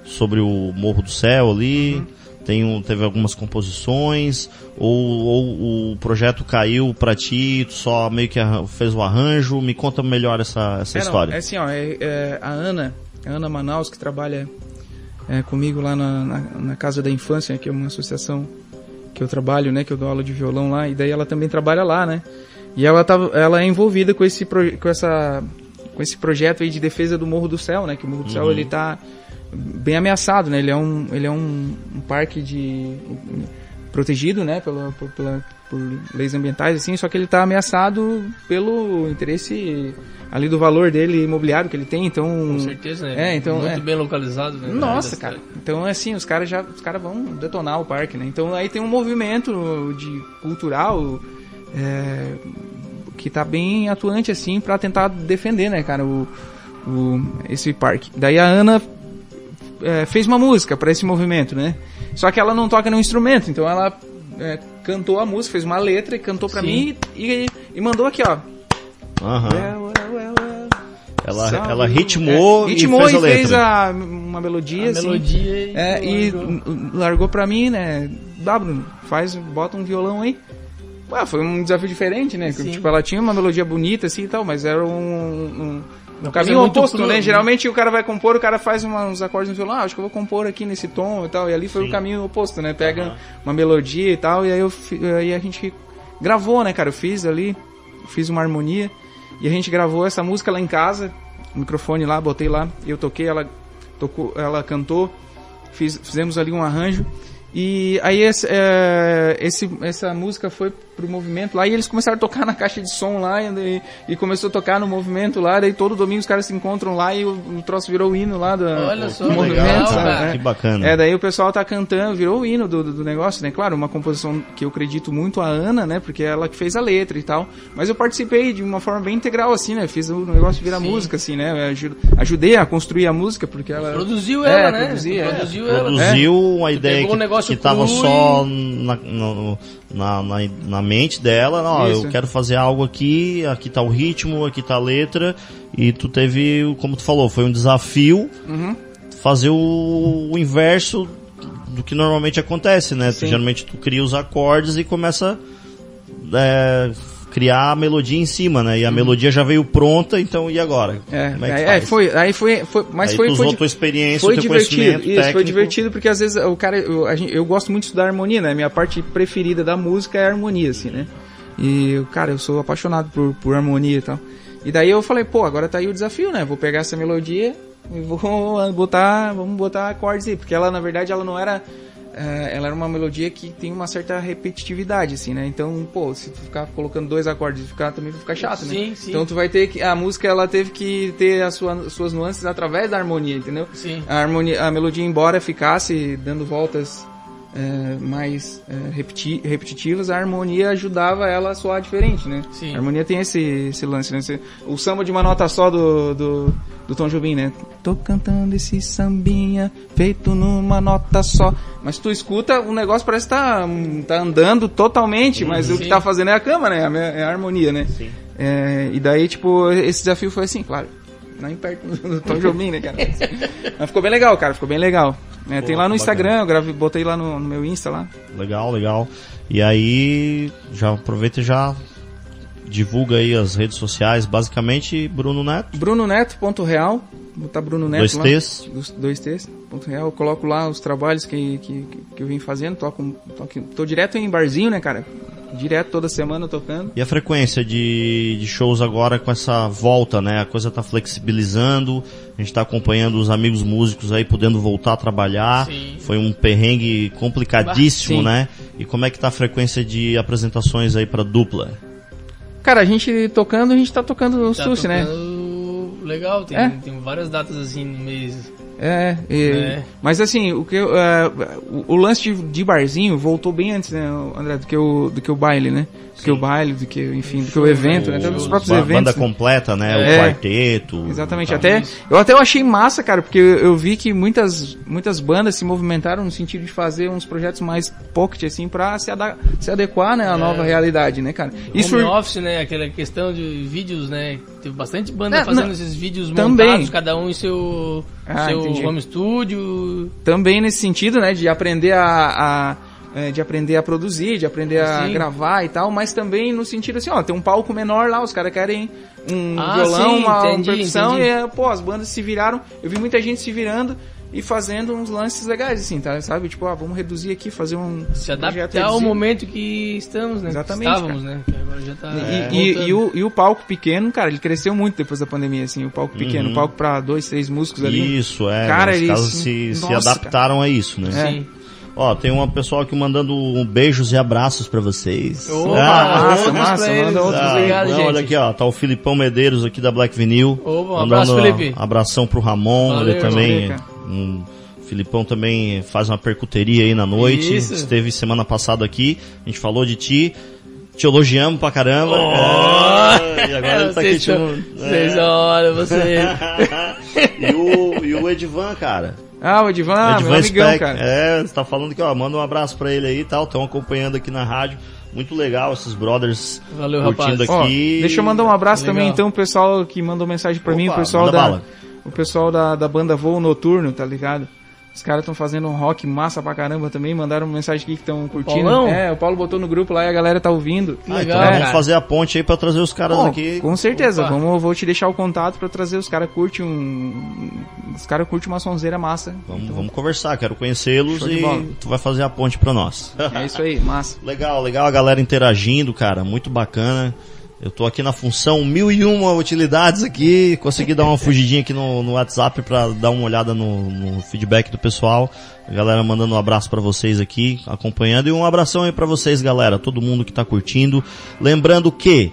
sobre o Morro do Céu ali, Uhum. tem um- teve algumas composições, ou, ou o projeto caiu pra ti, tu só meio que fez o arranjo? Me conta melhor essa, essa É, não, história. é assim, ó, é, é a Ana, a Ana Manaus, que trabalha é, comigo lá na, na, na Casa da Infância, que é uma associação que eu trabalho, né, que eu dou aula de violão lá, e daí ela também trabalha lá, né? E ela, tá, ela é envolvida com esse, com essa, com esse projeto aí de defesa do Morro do Céu, né? Que o Morro do Céu, ele tá bem ameaçado, né? Ele é um, ele é um, um parque de protegido, né? Pela, por, pela, por leis ambientais, assim, só que ele tá ameaçado pelo interesse ali do valor dele imobiliário que ele tem, então... Com certeza, né? É, então... Muito é. bem localizado, né? Nossa, cara. cidade. Então, assim, os caras já os caras vão detonar o parque, né? Então, aí tem um movimento de cultural é, que tá bem atuante, assim, pra tentar defender, né, cara, o, o, esse parque. Daí a Ana é, fez uma música pra esse movimento, né? Só que ela não toca nenhum instrumento, então ela é, cantou a música, fez uma letra e cantou pra Sim. mim e, e mandou aqui, ó. Aham. Ela, Salve. ela ritmou, É, ritmou e fez a letra. fez a- uma melodia, A assim. melodia e... É, e largou. pra mim, né? Dá, Bruno, faz, bota um violão aí. Ué, foi um desafio diferente, né? Sim. Tipo, ela tinha uma melodia bonita assim e tal, mas era um, um, Uma caminho coisa muito oposto, né? né? Geralmente o cara vai compor, o cara faz uma- uns acordes no violão, ah, acho que eu vou compor aqui nesse tom e tal, e ali foi Sim. o caminho oposto, né? Pega Aham. uma melodia e tal, e aí, eu, aí a gente gravou, né, cara? Eu fiz ali, fiz uma harmonia. E a gente gravou essa música lá em casa, o microfone lá, botei lá, eu toquei, ela tocou, ela cantou, fiz, fizemos ali um arranjo. E aí esse, é, esse, essa música foi pro movimento lá e eles começaram a tocar na caixa de som lá e, e começou a tocar no movimento lá, daí todo domingo os caras se encontram lá e o, o troço virou o hino lá do, Olha só, do movimento, legal, sabe? cara. É. Que bacana. É, daí o pessoal tá cantando, virou o hino do, do, do negócio, né? Claro, uma composição que eu acredito muito a Ana, né? Porque é ela que fez a letra e tal. Mas eu participei de uma forma bem integral, assim, né? Fiz o negócio virar Sim. música, assim, né? Ajudei a construir a música, porque ela... Produziu É, ela, né? produzia, é. Produziu ela. Produziu uma ideia pegou que, um negócio que tava cru só na, no- na, na, na mente dela. Ó, eu quero fazer algo aqui, aqui tá o ritmo, aqui tá a letra. E tu teve, como tu falou, foi um desafio Uhum. fazer o, o inverso do que normalmente acontece, né? Tu, geralmente tu cria os acordes e começa é, criar a melodia em cima, né? E a melodia já veio pronta, então e agora? Uhum. É, é é, foi, aí foi, foi mas Aí foi, tu foi, usou tua experiência, foi teu divertido, isso, foi técnico. divertido porque às vezes o cara, eu, gente- eu gosto muito de estudar harmonia, né? Minha parte preferida da música é a harmonia, assim, né? E, cara, eu sou apaixonado por, por harmonia e tal. E daí eu falei, pô, agora tá aí o desafio, né? Vou pegar essa melodia e vou botar, vamos botar acordes aí, porque ela, na verdade, ela não era ela era uma melodia que tem uma certa repetitividade, assim, né? Então, pô, se tu ficar colocando dois acordes e ficar também vai ficar chato, né? Sim, sim. Então tu vai ter que. A música ela teve que ter as sua, suas nuances através da harmonia, entendeu? Sim. A, harmonia, a melodia, embora ficasse dando voltas é, mais é, repeti- repetitivas, a harmonia ajudava ela a soar diferente, né? Sim. A harmonia tem esse, esse lance, né? O samba de uma nota só do, do, do Tom Jobim, né? Tô cantando esse sambinha feito numa nota só. Mas tu escuta, o negócio parece que tá, tá andando totalmente, mas o que Sim. tá fazendo é a cama, né? É a harmonia, né? Sim. É, e daí, tipo, esse desafio foi assim, claro. Nem perto do Tom Jobim, né, cara? Mas ficou bem legal, cara. Ficou bem legal. É, Pô, tem lá no Instagram, eu gravei, botei lá no, no meu Insta lá. Legal, legal. E aí, já aproveita e já divulga aí as redes sociais, basicamente Bruno Neto, BrunoNeto.real. Botar Bruno Neto dois lá. T's. Dois T's. Ponto real. Eu coloco lá os trabalhos que, que, que- eu vim fazendo. Toco, toco, tô direto em barzinho, né, cara? Direto toda semana tocando. E a frequência de, de shows agora com essa volta, né? A coisa tá flexibilizando, a gente tá acompanhando os amigos músicos aí podendo voltar a trabalhar. Sim. Foi um perrengue complicadíssimo, Sim. né? E como é que tá a frequência de apresentações aí pra dupla? Cara, a gente tocando, a gente tá tocando o Tá Sushi, né? Legal, tem, É. tem várias datas assim no mês. É, e- É. mas assim, o que eu, é, o, o lance de, de barzinho voltou bem antes, né, André, do que o, do que o baile, né? Do que o baile, do que, enfim, do que o evento, né? Até dos O- próprios ba- eventos. Banda né? completa, né? O É. quarteto. Exatamente, tal. até eu até achei massa, cara, porque eu, eu vi que muitas muitas bandas se movimentaram no sentido de fazer uns projetos mais pocket assim para se, ada- se adequar, né, à nova realidade, né, cara? Isso Isso Home office, né? Aquela questão de vídeos, né? Teve bastante banda É, fazendo não, esses vídeos também. montados, cada um em seu, Ah, seu entendi. home studio. também nesse sentido, né, de aprender a, a- é, de aprender a produzir, de aprender a Sim. gravar e tal, mas também no sentido assim, ó, tem um palco menor lá, os caras querem um Ah, violão, sim, uma, uma entendi, percussão entendi. e pô, as bandas se viraram, eu vi muita gente se virando e fazendo uns lances legais assim, tá, sabe? Tipo, ah, vamos reduzir aqui, fazer um Se adaptar ao momento que estamos, né? Exatamente, Estávamos, né? Que agora já tá. E, e- e o, e o palco pequeno, cara, ele cresceu muito depois da pandemia, assim, o palco pequeno, Uhum. o palco pra dois, três músicos ali. Isso, é. Cara, os eles- se, se adaptaram a isso, né? É. Sim. Ó, tem uma pessoa aqui mandando um beijos e abraços pra vocês. Opa, Ah, massa, outros massa, pra eles. manda outros Ah, Obrigado, não, gente. olha aqui, ó, tá o Filipão Medeiros aqui da Black Vinil. Opa, um abraço, Felipe. Abração pro Ramon, Valeu, ele também. Felipe. Um, Filipão também faz uma percuteria aí na noite. Isso. Esteve semana passada aqui, a gente falou de ti. Te elogiamos pra caramba. É, e agora ele tá aqui Vocês te... Vocês olha, você. e, o, e o Edvan, cara. Ah, o Edivan, meu Edvan amigão, Speck. cara. É, você tá falando que, ó, manda um abraço pra ele aí e tal. Estão acompanhando aqui na rádio. Muito legal esses brothers Valeu, curtindo rapaz. Ó, aqui. deixa eu mandar um abraço Legal. também, então, o pessoal que mandou mensagem pra mim, o Opa, pessoal da. bala. O pessoal da, da banda Voo Noturno, tá ligado? Os caras estão fazendo um rock massa pra caramba também, mandaram uma mensagem aqui que estão curtindo. Paulão? É, o Paulo botou no grupo lá e a galera tá ouvindo. Ah, legal, então vamos cara. fazer a ponte aí pra trazer os caras Bom, aqui. com certeza, Opa. vamos, vou te deixar o contato pra trazer os caras curtem um. Os caras curtem uma sonzeira massa. Vamos, vamos conversar, quero conhecê-los e tu vai fazer a ponte pra nós. É isso aí, massa. legal, legal a galera interagindo, cara, muito bacana. Eu tô aqui na função mil e uma utilidades aqui, consegui dar uma fugidinha aqui no, no WhatsApp para dar uma olhada no, no, feedback do pessoal. A galera mandando um abraço para vocês aqui, acompanhando e um abração aí para vocês, galera, todo mundo que tá curtindo. Lembrando que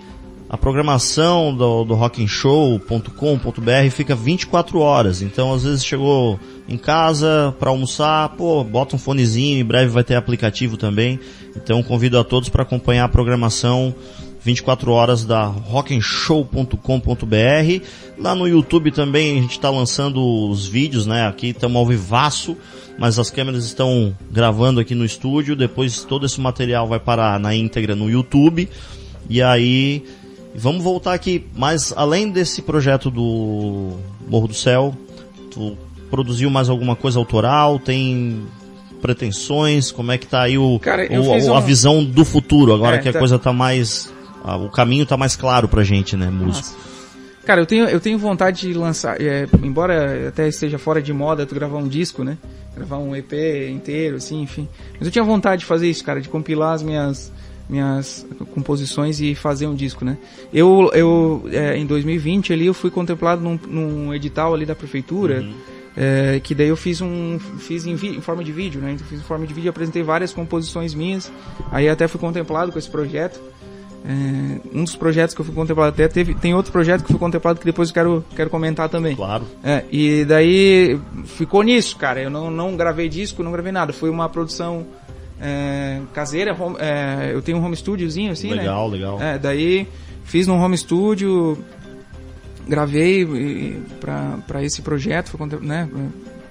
a programação do, do rock'n'show.com.br fica 24 horas. Então, às vezes chegou em casa para almoçar, pô, bota um fonezinho, em breve vai ter aplicativo também. Então, convido a todos para acompanhar a programação 24 horas da rock'n'show.com.br. Lá no YouTube também a gente está lançando os vídeos, né? Aqui estamos ao vivaço, mas as câmeras estão gravando aqui no estúdio. Depois todo esse material vai parar na íntegra no YouTube. E aí Vamos voltar aqui, mas além desse projeto do Morro do Céu, tu produziu mais alguma coisa autoral? Tem pretensões? Como é que tá aí o, Cara, o a visão do futuro, agora é, que a tá... coisa tá mais. O caminho tá mais claro pra gente, né, músico? Cara, eu tenho, eu tenho vontade de lançar, é, embora até esteja fora de moda tu gravar um disco, né? Gravar um EP inteiro, assim, enfim. Mas eu tinha vontade de fazer isso, cara, de compilar as minhas minhas composições e fazer um disco, né? Eu, eu é, em 2020 ali eu fui contemplado num, num edital ali da prefeitura, uhum. é, que daí eu fiz um fiz em, vi, em, forma de vídeo, né? Então fiz em forma de vídeo, apresentei várias composições minhas, aí até fui contemplado com esse projeto. É, um dos projetos que eu fui contemplado até teve tem outro projeto que fui contemplado que depois eu quero quero comentar também. Claro. É, e daí ficou nisso cara. Eu não não gravei disco não gravei nada. Foi uma produção é, caseira, home, é, eu tenho um home studiozinho assim, legal, né? Legal, legal. É, daí fiz num home studio, gravei para esse projeto, foi, né,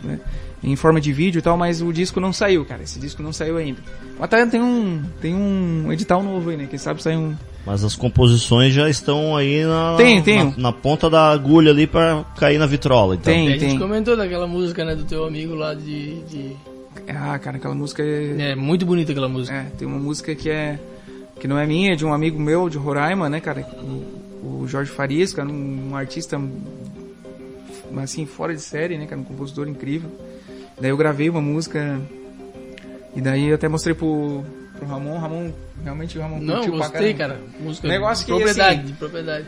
né, em forma de vídeo e tal, mas o disco não saiu, cara. Esse disco não saiu ainda. Mas tá, tem um tem um edital novo aí, né? Quem sabe sair um. Mas as composições já estão aí na, tem, tem. na, na ponta da agulha ali para cair na vitrola. Então. Tem, tem. A gente comentou daquela música, né, do teu amigo lá de... de ah, cara, aquela música é... É, muito bonita aquela música. É, tem uma música que é... Que não é minha, é de um amigo meu, de Roraima, né, cara? O, o Jorge Farias, cara, um, um artista, assim, fora de série, né, cara? Um compositor incrível. Daí eu gravei uma música... E daí eu até mostrei pro, pro Ramon. Ramon, realmente o Ramon Não, curtiu gostei, pra cara. Música Negócio de propriedade, assim, de propriedade.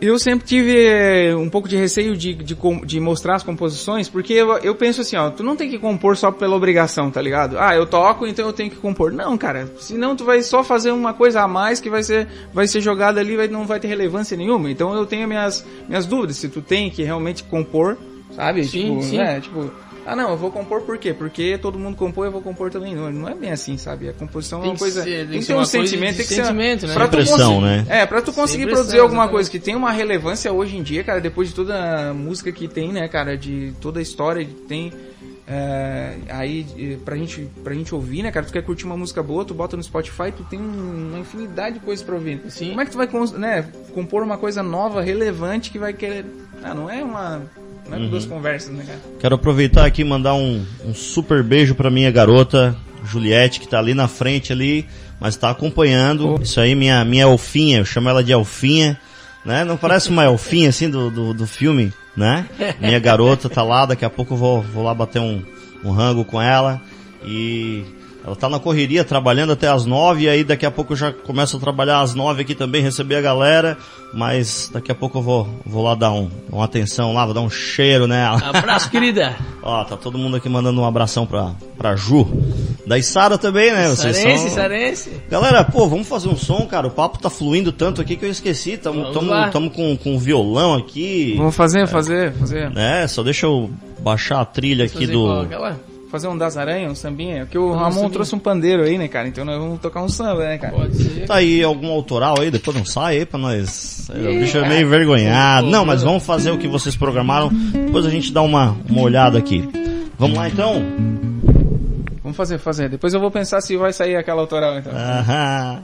Eu sempre tive eh, um pouco de receio de, de, de mostrar as composições, porque eu, eu, penso assim, ó, tu não tem que compor só pela obrigação, tá ligado? Ah, eu toco, então eu tenho que compor. Não, cara, senão tu vai só fazer uma coisa a mais que vai ser, vai ser jogada ali, vai, não vai ter relevância nenhuma. Então eu tenho minhas, minhas dúvidas, se tu tem que realmente compor, sabe? Sim, tipo, sim. Né? tipo, ah, não, eu vou compor por quê? Porque todo mundo compõe, eu vou compor também. Não, não é bem assim, sabe? A composição tem é uma coisa. Ser, tem que ter um sentimento, tem que ser. Sentimento, né? Pra pressão, né? É, pra tu conseguir Sem produzir alguma exatamente. coisa que tem uma relevância hoje em dia, cara, depois de toda a música que tem, né, cara, de toda a história que tem. É, aí eh, pra gente, pra gente ouvir, né, cara? Tu quer curtir uma música boa, tu bota no Spotify, tu tem uma infinidade de coisas pra ouvir. Sim. Como é que tu vai né, compor uma coisa nova, relevante, que vai querer. Ah, não é uma. Não é duas conversas, né, cara? Quero aproveitar aqui e mandar um, um super beijo pra minha garota, Juliette, que tá ali na frente ali, mas tá acompanhando. Isso aí, minha, minha elfinha, eu chamo ela de elfinha, né? Não parece uma elfinha assim do, do, do filme, né? Minha garota tá lá, daqui a pouco eu vou, vou lá bater um, um rango com ela e ela tá na correria, trabalhando até as nove, e aí daqui a pouco eu já começo a trabalhar às nove aqui também, receber a galera, mas daqui a pouco eu vou, vou lá dar um, uma atenção lá, vou dar um cheiro nela. Abraço, querida! Ó, tá todo mundo aqui mandando um abração pra, pra Ju. Da Isara também, né? Vocês Sarense, são... Sarense. Galera, pô, vamos fazer um som, cara. O papo tá fluindo tanto aqui que eu esqueci. Tamo, Vamos tamo, lá. tamo com, com violão aqui. Vamos fazer, fazer, fazer. É, só deixa eu baixar a trilha aqui Fazer do. igual? Fazer um das aranhas, um sambinha. Porque o Ramon trouxe um pandeiro aí, né, cara? Então nós vamos tocar um samba, né, cara? Pode ser. Tá aí algum autoral aí, depois não sai aí pra nós. O bicho é cara. meio envergonhado. Não, mas vamos fazer o que vocês programaram. Depois a gente dá uma, uma olhada aqui. Vamos lá então? Vamos fazer, fazer. Depois eu vou pensar se vai sair aquela autoral, então. Aham.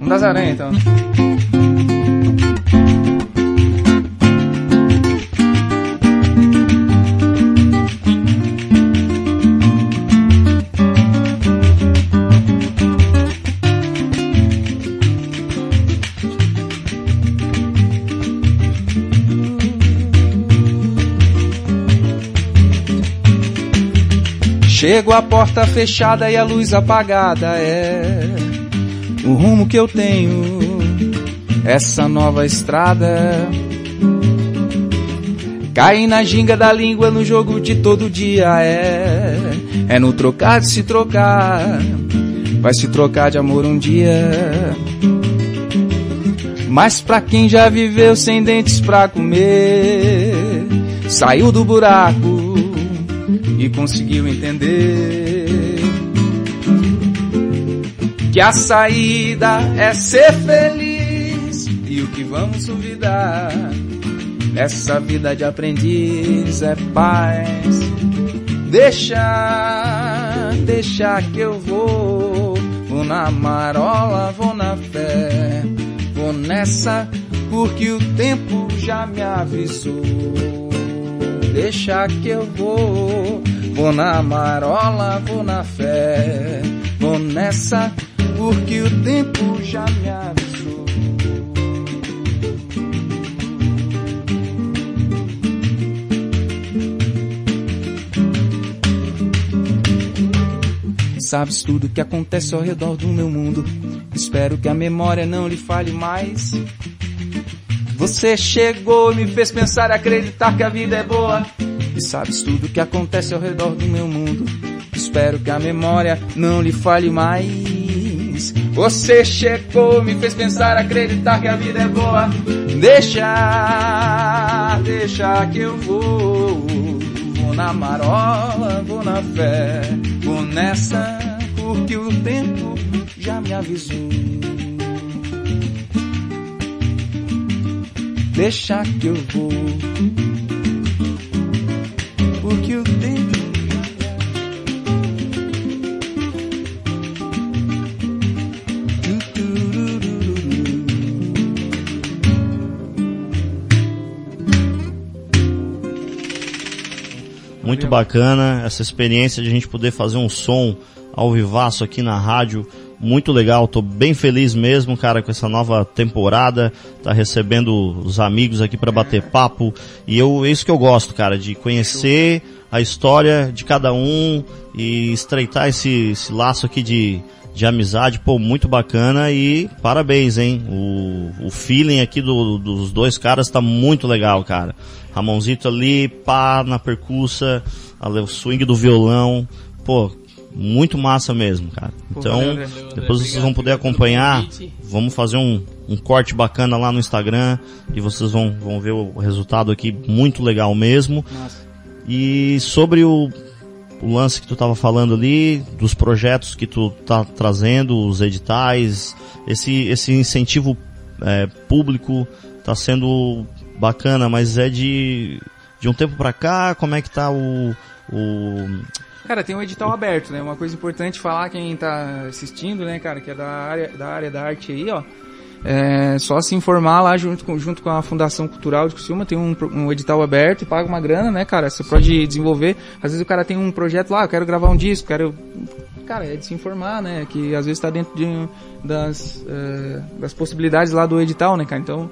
Um das aranhas, então. Chego à porta fechada e a luz apagada, é. o rumo que eu tenho, essa nova estrada. Cai na ginga da língua no jogo de todo dia, é. É no trocar de se trocar, vai se trocar de amor um dia. Mas pra quem já viveu sem dentes pra comer, saiu do buraco e conseguiu entender que a saída é ser feliz e o que vamos duvidar nessa vida de aprendiz é paz. Deixa, deixa que eu vou, vou na marola, vou na fé vou nessa porque o tempo já me avisou. Deixa que eu vou, vou na marola, vou na fé, vou nessa porque o tempo já me avisou. Sabes tudo que acontece ao redor do meu mundo Espero que a memória não lhe fale mais. Você chegou e me fez pensar e acreditar que a vida é boa. E sabes tudo que acontece ao redor do meu mundo. Espero que a memória não lhe fale mais. Você chegou me fez pensar acreditar que a vida é boa. Deixa, deixa que eu vou. Vou na marola, vou na fé, vou nessa, porque o tempo já me avisou. Deixa que eu vou, porque o tempo Muito bacana essa experiência de a gente poder fazer um som ao vivaço aqui na rádio muito legal, tô bem feliz mesmo, cara, com essa nova temporada, tá recebendo os amigos aqui para bater papo, e eu, é isso que eu gosto, cara, de conhecer a história de cada um e estreitar esse, esse laço aqui de, de amizade, pô, muito bacana e parabéns, hein, o, o feeling aqui do, dos dois caras tá muito legal, cara. Ramonzito ali, pá, na percussa, o swing do violão, pô, muito massa mesmo, cara. Então, depois vocês vão poder acompanhar. Vamos fazer um, um corte bacana lá no Instagram e vocês vão, vão ver o resultado aqui muito legal mesmo. E sobre o, o lance que tu estava falando ali, dos projetos que tu tá trazendo, os editais, esse, esse incentivo é, público tá sendo bacana, mas é de, de um tempo para cá, como é que tá o, o Cara, tem um edital aberto, né? Uma coisa importante falar quem tá assistindo, né, cara, que é da área da, área da arte aí, ó. É só se informar lá junto com, junto com a Fundação Cultural de Criciúma, tem um, um edital aberto e paga uma grana, né, cara? Você pode desenvolver. Às vezes o cara tem um projeto lá, eu quero gravar um disco, quero. Cara, é de se informar, né? Que às vezes está dentro de, das, é, das possibilidades lá do edital, né, cara? Então,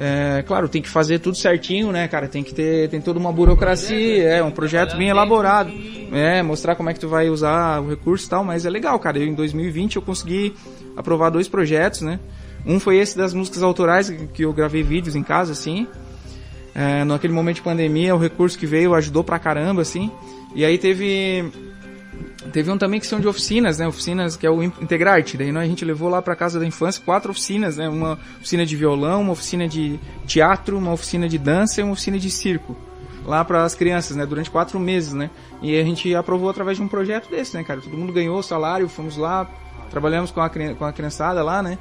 é, claro, tem que fazer tudo certinho, né, cara? Tem que ter tem toda uma burocracia, é um projeto bem elaborado, é mostrar como é que tu vai usar o recurso e tal. Mas é legal, cara. Eu, em 2020 eu consegui aprovar dois projetos, né? Um foi esse das músicas autorais que eu gravei vídeos em casa, assim. É, naquele momento de pandemia, o recurso que veio ajudou pra caramba, assim. E aí teve Teve um também que são de oficinas, né? Oficinas que é o Integrarte. Daí a gente levou lá para casa da infância quatro oficinas, né? Uma oficina de violão, uma oficina de teatro, uma oficina de dança e uma oficina de circo. Lá para as crianças, né? Durante quatro meses, né? E a gente aprovou através de um projeto desse, né, cara? Todo mundo ganhou salário, fomos lá, trabalhamos com a, com a criançada lá, né?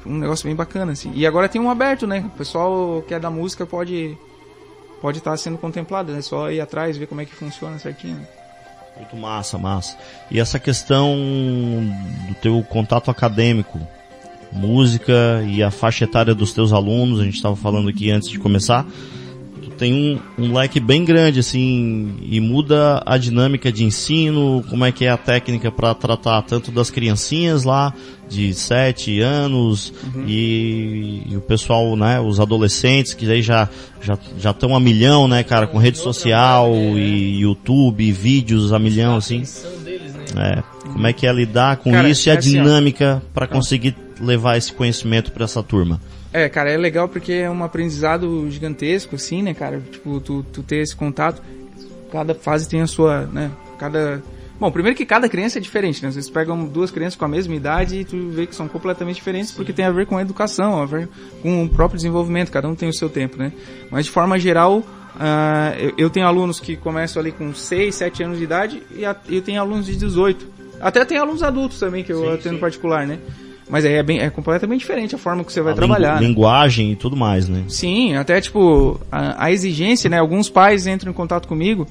Foi um negócio bem bacana, assim. E agora tem um aberto, né? O pessoal que é da música pode pode estar tá sendo contemplado, né? Só ir atrás, ver como é que funciona certinho. Né? Muito massa, massa. E essa questão do teu contato acadêmico, música e a faixa etária dos teus alunos, a gente estava falando aqui antes de começar tem um, um leque bem grande, assim, e muda a dinâmica de ensino, como é que é a técnica para tratar tanto das criancinhas lá, de 7 anos, uhum. e, e, o pessoal, né, os adolescentes, que aí já já já estão a milhão, né, cara, com rede social e YouTube, e vídeos a milhão, assim. É, como é que é lidar com cara, isso e a é assim, dinâmica para conseguir levar esse conhecimento para essa turma? É, cara, é legal porque é um aprendizado gigantesco, assim, né, cara? Tipo, tu, tu ter esse contato. Cada fase tem a sua, né? Cada. Bom, primeiro que cada criança é diferente, né? Vocês pegam duas crianças com a mesma idade e tu vê que são completamente diferentes porque tem a ver com a educação, a ver com o próprio desenvolvimento, cada um tem o seu tempo, né? Mas de forma geral, uh, eu, eu, tenho alunos que começam ali com 6, 7 anos de idade e a, eu tenho alunos de 18. Até tem alunos adultos também que eu sim, atendo sim. particular, né? Mas aí é, bem, é completamente diferente a forma que você vai a trabalhar. Lingu, né? Linguagem e tudo mais, né? Sim, até tipo, a, a, exigência, né? Alguns pais entram em contato comigo.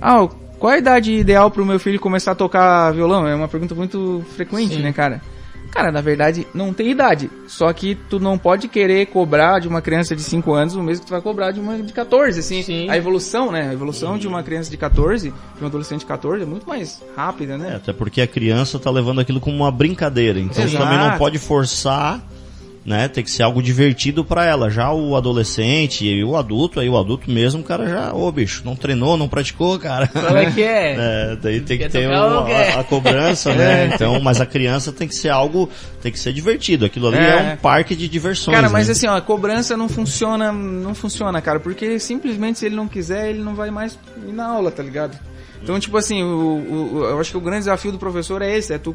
Ah, qual a idade ideal para o meu filho começar a tocar violão? É uma pergunta muito frequente, Sim. né, cara? Cara, na verdade, não tem idade. Só que tu não pode querer cobrar de uma criança de 5 anos o mesmo que tu vai cobrar de uma de 14, assim. Sim. A evolução, né? A evolução Sim. de uma criança de 14, de um adolescente de 14 é muito mais rápida, né? É, até porque a criança tá levando aquilo como uma brincadeira. Então Exato. também não pode forçar né? Tem que ser algo divertido para ela. Já o adolescente e o adulto, aí o adulto mesmo, o cara já, ô bicho, não treinou, não praticou, cara. Qual é que é? é daí tem que ter uma, a, a, cobrança, né? É. Então, mas a criança tem que ser algo, tem que ser divertido. Aquilo ali é, é um parque de diversões. Cara, mas né? assim, ó, a cobrança não funciona, não funciona, cara, porque simplesmente se ele não quiser, ele não vai mais ir na aula, tá ligado? Então, tipo assim, o, o, eu acho que o grande desafio do professor é esse, é tu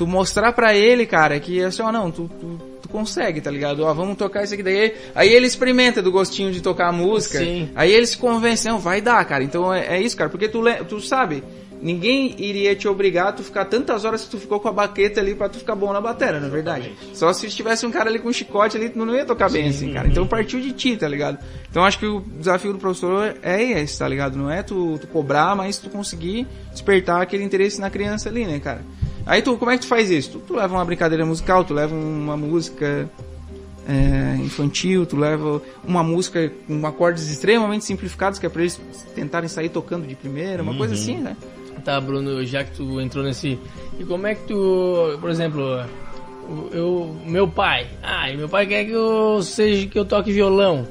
tu mostrar para ele, cara, que assim, ó, não, tu, tu, tu, consegue, tá ligado? Ó, vamos tocar isso aqui daí. Aí ele experimenta do gostinho de tocar a música. Sim. Aí ele se convence, não, vai dar, cara. Então é, é isso, cara, porque tu, tu sabe, ninguém iria te obrigar a tu ficar tantas horas que tu ficou com a baqueta ali para tu ficar bom na bateria, na é verdade. Só se tivesse um cara ali com um chicote ali, tu não ia tocar bem Sim. assim, cara. Então partiu de ti, tá ligado? Então acho que o desafio do professor é esse, tá ligado? Não é tu, tu cobrar, mas tu conseguir despertar aquele interesse na criança ali, né, cara? Aí tu, como é que tu faz isso? Tu, tu leva uma brincadeira musical, tu leva uma música é, infantil, tu leva uma música com acordes extremamente simplificados, que é pra eles tentarem sair tocando de primeira, uma uhum. coisa assim, né? Tá, Bruno, já que tu entrou nesse. E como é que tu, por exemplo, eu, meu pai, ah, meu pai quer que eu seja que eu toque violão,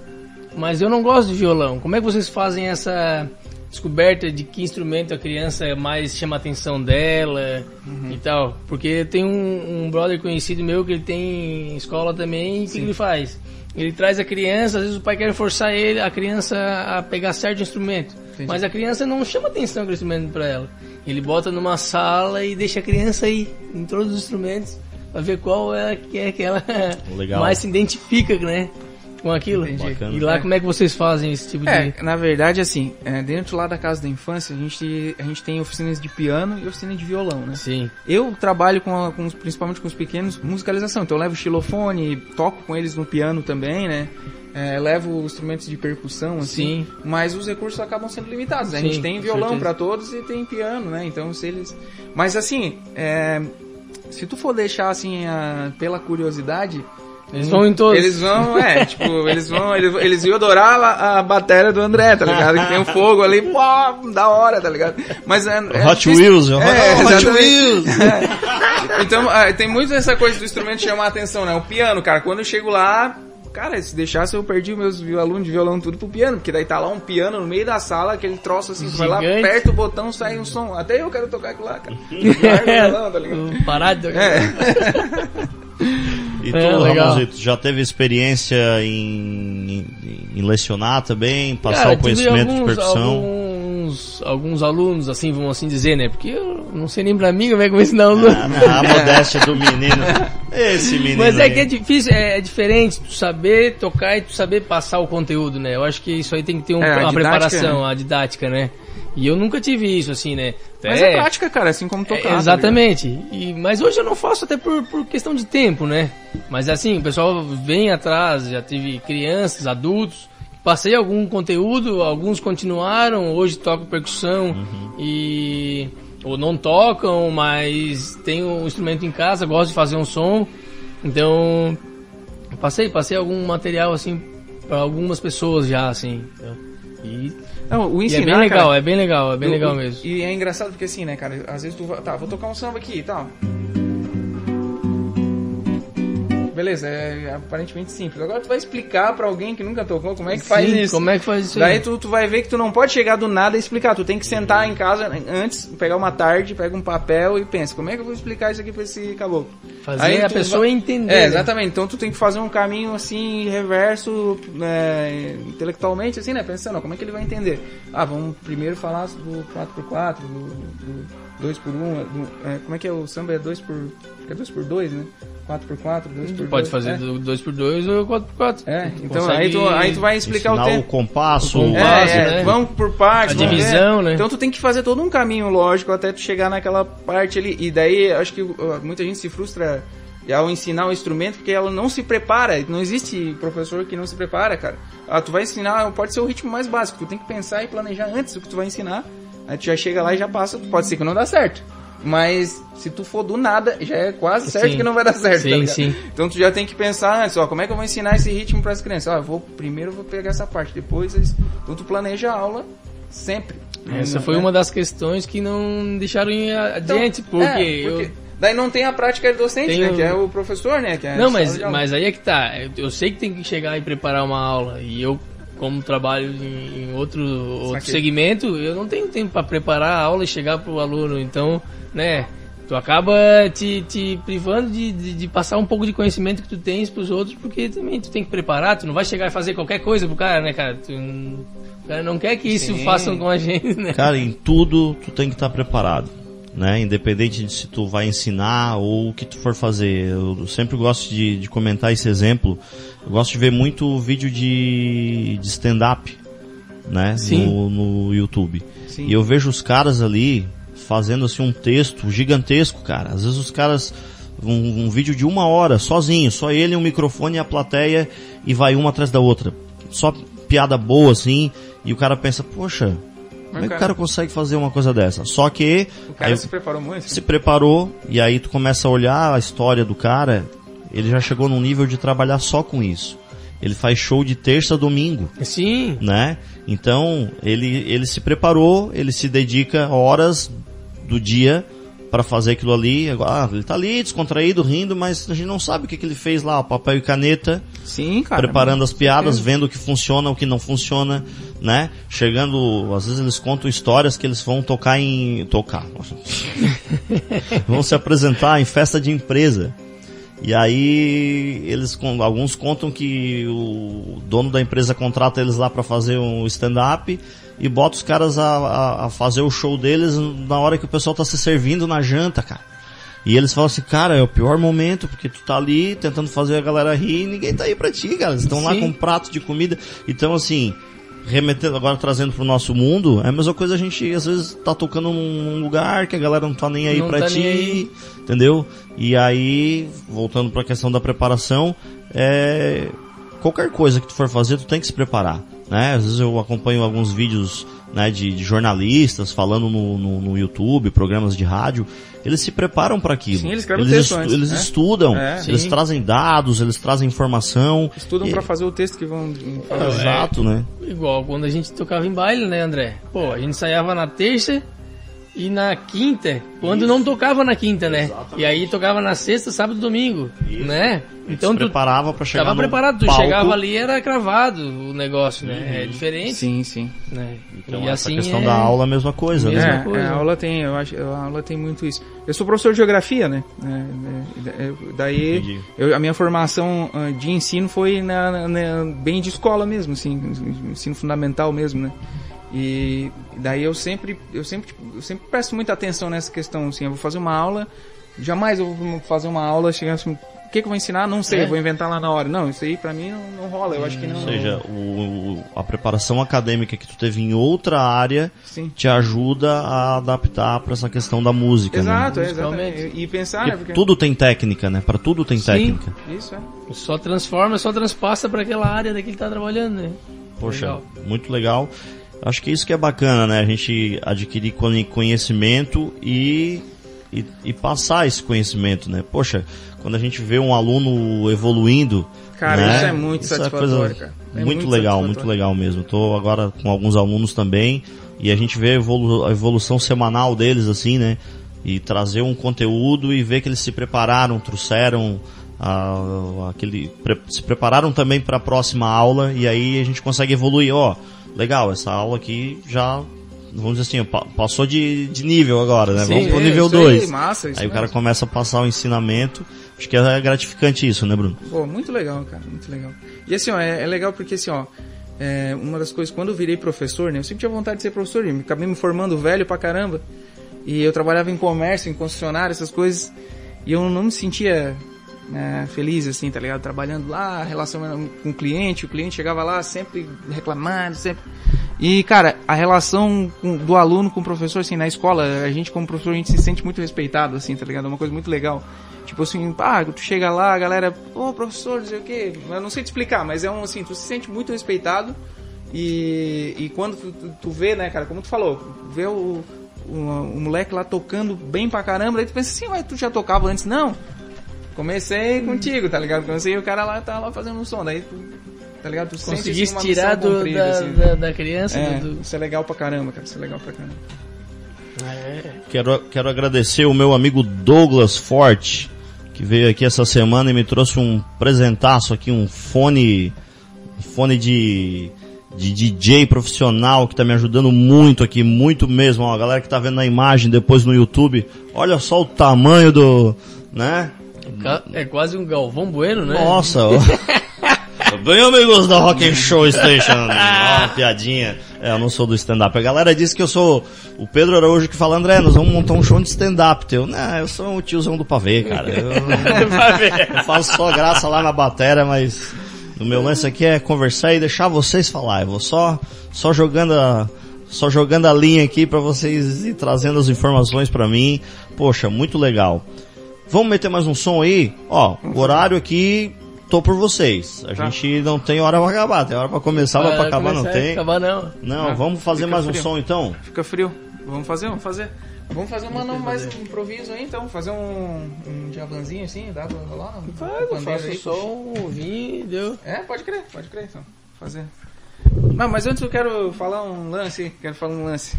mas eu não gosto de violão. Como é que vocês fazem essa descoberta de que instrumento a criança mais chama a atenção dela uhum. e tal. Porque tem um, um, brother conhecido meu que ele tem escola também e o que ele faz? Ele traz a criança, às vezes o pai quer forçar ele, a criança a pegar certo instrumento. Entendi. Mas a criança não chama atenção aquele instrumento para ela. Ele bota numa sala e deixa a criança ir em todos os instrumentos para ver qual é que é que ela Legal. mais se identifica, né? Com aquilo. Entendi. E lá é. como é que vocês fazem esse tipo é, de... na verdade, assim, é, dentro lá da casa da infância, a gente, a gente tem oficinas de piano e oficina de violão, né? Sim. Eu trabalho com, a, com principalmente com os pequenos, musicalização. Então eu levo xilofone, toco com eles no piano também, né? É, levo instrumentos de percussão, assim, Sim. mas os recursos acabam sendo limitados. Né? A gente tem violão para todos e tem piano, né? Então se eles. Mas assim, é... se tu for deixar assim a... pela curiosidade, eles vão em todos. Eles vão, é, tipo, eles vão, eles, eles iam adorar a, a bateria do André, tá ligado? Que tem um fogo ali, pô, da hora, tá ligado? Mas é. é Hot difícil. Wheels, é, Hot Wheels. É. Então, é, tem muito essa coisa do instrumento chamar a atenção, né? O piano, cara, quando eu chego lá, Cara, se deixasse eu perdi meus alunos de violão tudo pro piano, porque daí tá lá um piano no meio da sala, aquele troço assim, vai lá, aperta o botão, sai um som. Até eu quero tocar aquilo lá, cara. violão, tá ligado? Parado. É. E tu, é, Ramonzito, já teve experiência em, em, em lecionar também, passar Cara, o conhecimento alguns, de percussão? Alguns, alguns alunos, assim, vamos assim dizer, né? Porque eu não sei nem pra mim como é que eu ensinar os ah, A modéstia do menino. Esse menino. Mas é aí. que é difícil, é, é, diferente tu saber tocar e tu saber passar o conteúdo, né? Eu acho que isso aí tem que ter um, é, uma preparação, né? a didática, né? E eu nunca tive isso, assim, né? Mas é, é prática, cara, assim como tocar. É, tá exatamente. Tá e, mas hoje eu não faço até por, por questão de tempo, né? Mas assim, o pessoal vem atrás, já tive crianças, adultos. Passei algum conteúdo, alguns continuaram, hoje toco percussão uhum. e. Ou não tocam, mas tem um instrumento em casa, gosto de fazer um som. Então. Passei, passei algum material assim para algumas pessoas já, assim. E não, o ensinar, e é bem legal, cara, é bem legal, é bem legal mesmo. E é engraçado porque assim, né, cara, às vezes tu tá, vou tocar um samba aqui e tal. Beleza, é aparentemente simples. Agora tu vai explicar pra alguém que nunca tocou como é que faz Sim, isso. Como é que faz isso Daí aí? tu, tu vai ver que tu não pode chegar do nada e explicar. Tu tem que sentar em casa antes, pegar uma tarde, pega um papel e pensa, como é que eu vou explicar isso aqui pra esse caboclo? Fazer Aí a pessoa vai- entender. É, né? exatamente. Então tu tem que fazer um caminho assim, reverso, é, intelectualmente, assim, né? Pensando, ó, como é que ele vai entender? Ah, vamos primeiro falar do 4x4, do, do 2x1, do- é, como é que é o samba? É 2 por é 2 por 2 né? 4x4, 2 por 2 Pode fazer do 2x2 ou 4x4. É, então Consegue aí tu, aí tu vai explicar o o tempo. compasso, O É, compasso, é, né? vamos por partes. A divisão, né? Então tu tem que fazer todo um caminho lógico até tu chegar naquela parte ali. E daí acho que muita gente se frustra ao ensinar o instrumento porque ela não se prepara. Não existe professor que não se prepara, cara. Ah, tu vai ensinar, pode ser o ritmo mais básico. Tu tem que pensar e planejar antes o que tu vai ensinar. Aí tu já chega lá e já passa. Pode ser que não dá certo. Mas se tu for do nada, já é quase certo Sim. que não vai dar certo. Sim, tá sim. Então tu já tem que pensar antes, ó, como é que eu vou ensinar esse ritmo para as crianças? Ó, eu vou primeiro eu vou pegar essa parte, depois então tu planeja a aula sempre. Essa Não- foi é. uma das questões que não deixaram ir Então, adiante, porque, é, porque eu... daí não tem a prática docente, Tem né, o- que é o professor, né, que é Não, mas, mas aí é que tá. Eu, eu sei que tem que chegar e preparar uma aula. E eu, como trabalho em, em outro, outro segmento, eu não tenho tempo para preparar a aula e chegar pro aluno. Então, né, tu acaba te, te privando de, de, de passar um pouco de conhecimento que tu tens pros outros, porque também tu tem que preparar. Tu não vai chegar e fazer qualquer coisa pro cara, né, cara? Tu, o cara não quer que isso Sim. façam com a gente, né? Cara, em tudo tu tem que estar preparado, né? Independente de se tu vai ensinar ou o que tu for fazer. Eu sempre gosto de, de comentar esse exemplo. Eu gosto de ver muito vídeo de, de stand-up, né? Sim. No, no YouTube. Sim. E eu vejo os caras ali fazendo assim um texto gigantesco, cara. Às vezes os caras um, um vídeo de uma hora sozinho, só ele, um microfone e a plateia e vai uma atrás da outra. Só piada boa assim. E o cara pensa, poxa, como é que o cara- consegue fazer uma coisa dessa? Só que O cara aí se preparou muito. se preparou e aí tu começa a olhar a história do cara, ele já chegou num nível de trabalhar só com isso. Ele faz show de terça a domingo, Sim, né? Então, ele, ele se preparou, ele se dedica horas do dia para fazer aquilo ali. Agora, ah, ele tá ali descontraído, rindo, mas a gente não sabe o que, que ele fez lá, papel e caneta, Sim, cara. preparando as piadas, vendo o que funciona, o que não funciona, né? Chegando, às vezes eles contam histórias que eles vão tocar em tocar. vão se apresentar em festa de empresa. E aí eles alguns contam que o dono da empresa contrata eles lá para fazer um stand-up e bota os caras a, a- a fazer o show deles na hora que o pessoal tá se servindo na janta, cara. E eles falam assim, cara, é o pior momento, porque tu tá ali tentando fazer a galera rir e ninguém tá aí pra ti, cara. Eles estão lá com um prato de comida. Então, assim, remetendo, agora trazendo pro nosso mundo, é a mesma coisa a gente, às vezes, tá tocando num lugar que a galera não tá nem aí pra tá ti, aí. entendeu? E aí, voltando pra questão da preparação, é... Qualquer coisa que tu for fazer, tu tem que se preparar, né? Às vezes eu acompanho alguns vídeos né, de, de jornalistas falando no, no, no YouTube, programas de rádio, eles se preparam para aquilo. Sim, eles escrevem eles, texto antes, eles né? estudam, É. eles Sim. trazem dados, eles trazem informação. Estudam E- pra fazer o texto que vão fazer. Exato, né? Igual quando a gente tocava em baile, né, André? Pô, a gente ensaiava na terça e na quinta, quando não tocava na quinta, né? E aí tocava na sexta, sábado e domingo, né? Então se tu preparava para chegar tava no preparado, tu palco. chegava ali era cravado o negócio, né? É diferente, Sim, sim. né? Então, e essa assim questão é... da aula é a mesma coisa, Mesma né? É, coisa. é, a aula tem, eu acho, a aula tem muito isso. Eu sou professor de geografia, né? É, é, é, daí, eu- a minha formação ah, de ensino foi na- na- bem de escola mesmo, assim, ensino fundamental mesmo, né? E daí eu sempre, eu sempre, tipo, eu sempre presto muita atenção nessa questão, assim, eu vou fazer uma aula, jamais eu vou fazer uma aula chegando assim, o que, que eu vou ensinar? Não sei, É. vou inventar lá na hora. Não, isso aí pra mim não, não rola, eu acho que não. Ou seja, o, o- a preparação acadêmica que tu teve em outra área Sim. te ajuda a adaptar para essa questão da música, Exato, né? é, exatamente. Musicalmente. E pensar, né? Porque tudo tem técnica, né? Para tudo tem Sim. técnica. Isso, é. Só transforma, só transpassa para aquela área daí que ele tá trabalhando, né? Poxa, Legal. muito legal. Acho que isso que é bacana, né? A gente adquirir conhe- conhecimento e, e, e passar esse conhecimento, né? Poxa, quando a gente vê um aluno evoluindo. Cara, né? isso é muito satisfatório, coisa cara. É muito, muito legal, muito legal mesmo. Tô agora com alguns alunos também e a gente vê a, evolu- a evolução semanal deles, assim, né? E trazer um conteúdo e ver que eles se prepararam, trouxeram a- aquele, pre- se prepararam também para a próxima aula e aí a gente consegue evoluir. Ó, legal, essa aula aqui já, vamos dizer assim, pa- passou de, de nível agora, né? Sim, vamos pro é, nível isso aí, 2. massa, isso Aí o cara começa a passar o ensinamento. Acho que é gratificante isso, né, Bruno? Pô, muito legal, cara, muito legal. E assim, ó, é, é legal porque assim, ó, é, uma das coisas, quando eu virei professor, né, eu sempre tinha vontade de ser professor, e acabei me formando velho pra caramba. E eu trabalhava em comércio, em concessionário, essas coisas, e eu não me sentia né, feliz, assim, tá ligado? Trabalhando lá, relação com o cliente, o cliente chegava lá sempre reclamando, sempre... E, cara, a relação com- do aluno com o professor, assim, na escola, a gente como professor, a gente se sente muito respeitado, assim, tá ligado? É uma coisa muito legal. Tipo assim, pá, tu chega lá, a galera, ô professor, não sei o quê, eu não sei te explicar, mas é um assim, tu se sente muito respeitado e, e quando tu, tu- vê, né, cara, como tu falou, vê o, o, o moleque lá tocando bem pra caramba, daí tu pensa assim, ué, tu já tocava antes? Não, comecei contigo, tá ligado? Comecei o cara lá tá lá fazendo um som, daí tu, tá ligado? Tu assim, Conseguiste tirar do, cumprida, da, assim. da, da criança, É, do, isso é legal pra caramba, cara, isso é legal pra caramba. É. Quero, quero agradecer o meu amigo Douglas Forte, que veio aqui essa semana e me trouxe um presentaço aqui, um fone, um fone de, de DJ profissional que tá me ajudando muito aqui, muito mesmo. Ó, a galera que tá vendo na imagem depois no YouTube, olha só o tamanho do, né? É quase um Galvão Bueno, né? Nossa. Bem, amigos da Rock and Show Station. Ó, piadinha. É, eu não sou do stand-up. A galera disse que eu sou o Pedro Araújo que fala, André, nós vamos montar um show de stand-up teu. Não, eu sou o tiozão do pavê, cara. Eu, eu faço só graça lá na bateria, mas o meu lance aqui é conversar e deixar vocês falar. Eu vou só, só jogando a, só jogando a linha aqui pra vocês ir trazendo as informações pra mim. Poxa, muito legal. Vamos meter mais um som aí? Ó, o horário aqui, tô por vocês. A Tá. gente não tem hora pra acabar. Tem hora pra começar, mas pra Vai acabar não tem. Acabar não. Não, Ah, vamos fazer fica mais um frio. som então? Fica frio. Vamos fazer? Vamos fazer. Vamos fazer uma, não, mais um improviso aí então. Fazer um, um diavanzinho assim, dá pra rolar? Um Faz, eu pandeiro faço aí. só um ouvir, deu. É, pode crer, pode crer então. Fazer. Não, mas antes eu quero falar um lance, quero falar um lance.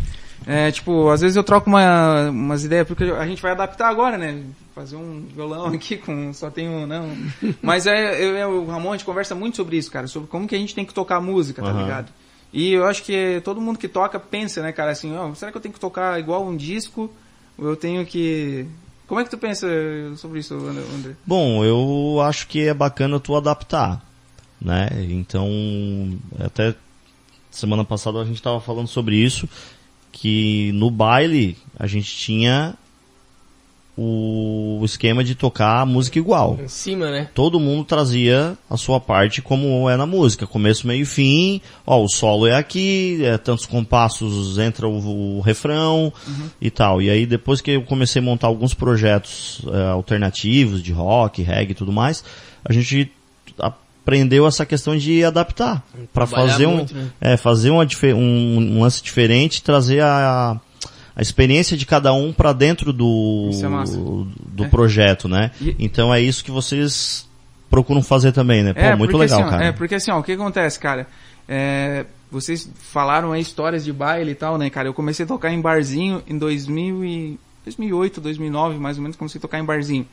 É, tipo, às vezes eu troco uma, umas ideias, porque a gente vai adaptar agora, né? Fazer um violão aqui com só tem um, não. Mas é, eu e o Ramon, a gente conversa muito sobre isso, cara, sobre como que a gente tem que tocar música, tá Aham. ligado? E eu acho que todo mundo que toca pensa, né, cara, assim, ó, será que eu tenho que tocar igual um disco? Ou eu tenho que. Como é que tu pensa sobre isso, André? André? Bom, eu acho que é bacana tu adaptar, né? Então, até semana passada a gente tava falando sobre isso, que no baile a gente tinha o esquema de tocar a música igual. Em cima, né? todo mundo trazia a sua parte como é na música, começo, meio e fim. Ó, o solo é aqui, é tantos compassos entra o, o refrão e tal. E aí depois que eu comecei a montar alguns projetos é, alternativos de rock, reggae e tudo mais, a gente aprendeu essa questão de adaptar para fazer um, muito, né? é, fazer uma, um, um lance diferente, trazer a, a experiência de cada um para dentro do, é do É. projeto, né? E- Então é isso que vocês procuram fazer também, né? Pô, muito porque, legal, assim, cara. É, porque assim, ó, o que acontece, cara? É, vocês falaram aí histórias de baile e tal, né, cara? Eu comecei a tocar em barzinho em 2000 e 2008, 2009, mais ou menos, comecei a tocar em barzinho.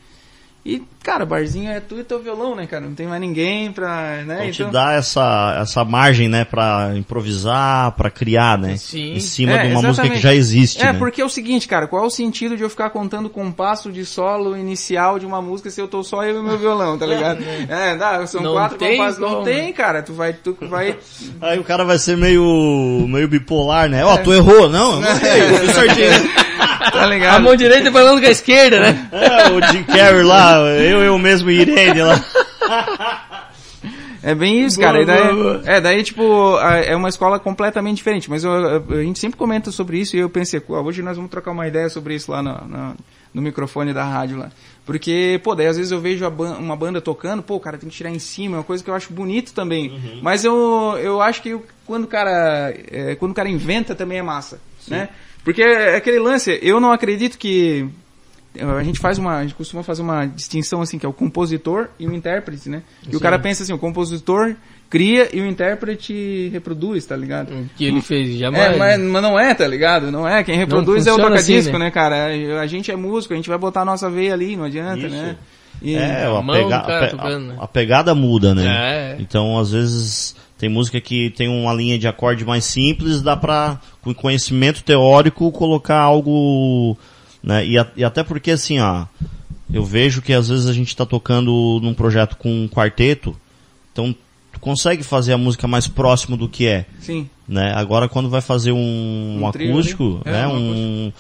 E, cara, barzinho é tu e teu violão, né, cara? Não tem mais ninguém pra, né? Então te dá essa, essa margem, né, pra improvisar, pra criar, né? Sim. Em cima É, de uma música que exatamente. já existe, É, né? porque é o seguinte, cara, qual é o sentido de eu ficar contando compasso de solo inicial de uma música se eu tô só eu e meu violão, tá ligado? É, dá, são Não quatro tem compassos. Não tem, cara, tu vai, tu vai, Aí o cara vai ser meio, meio bipolar, né? Ó, tu errou. Não, eu não errei, eu fiz certinho. tá A ligado? mão direita falando com a esquerda, né? É, o Jim Carrey lá, eu, eu mesmo e Irene lá. É bem isso, Boa, cara. E daí, boa, boa. É, daí, tipo, a- é uma escola completamente diferente. Mas eu- a gente sempre comenta sobre isso e eu pensei, pô, hoje nós vamos trocar uma ideia sobre isso lá no, no, no microfone da rádio lá. Porque, pô, daí às vezes eu vejo a ban- uma banda tocando, pô, o cara tem que tirar em cima, é uma coisa que eu acho bonito também. Uhum. Mas eu, eu acho que quando o cara, é, quando o cara inventa também é massa, né? Porque é aquele lance, eu não acredito que a gente faz uma, a gente costuma fazer uma distinção assim, que é o compositor e o intérprete, né? E o cara pensa assim, o compositor cria e o intérprete reproduz, tá ligado? O que ele fez jamais. É, mas, mas não é, tá ligado? Não é. Quem reproduz é o funciona toca-disco, assim, né? né, cara? A gente é músico, a gente vai botar a nossa veia ali, não adianta, Isso. né? E- É, a, mão pega- a pe- né? a- a pegada muda, né? É. Então, às vezes, tem música que tem uma linha de acorde mais simples, dá pra, com conhecimento teórico, colocar algo, né? E, a- e até porque, assim, ó, eu vejo que às vezes a gente tá tocando num projeto com um quarteto, então tu consegue fazer a música mais próximo do que é. Sim. Né? Agora quando vai fazer um, Um trio, acústico, né? né? É, um um,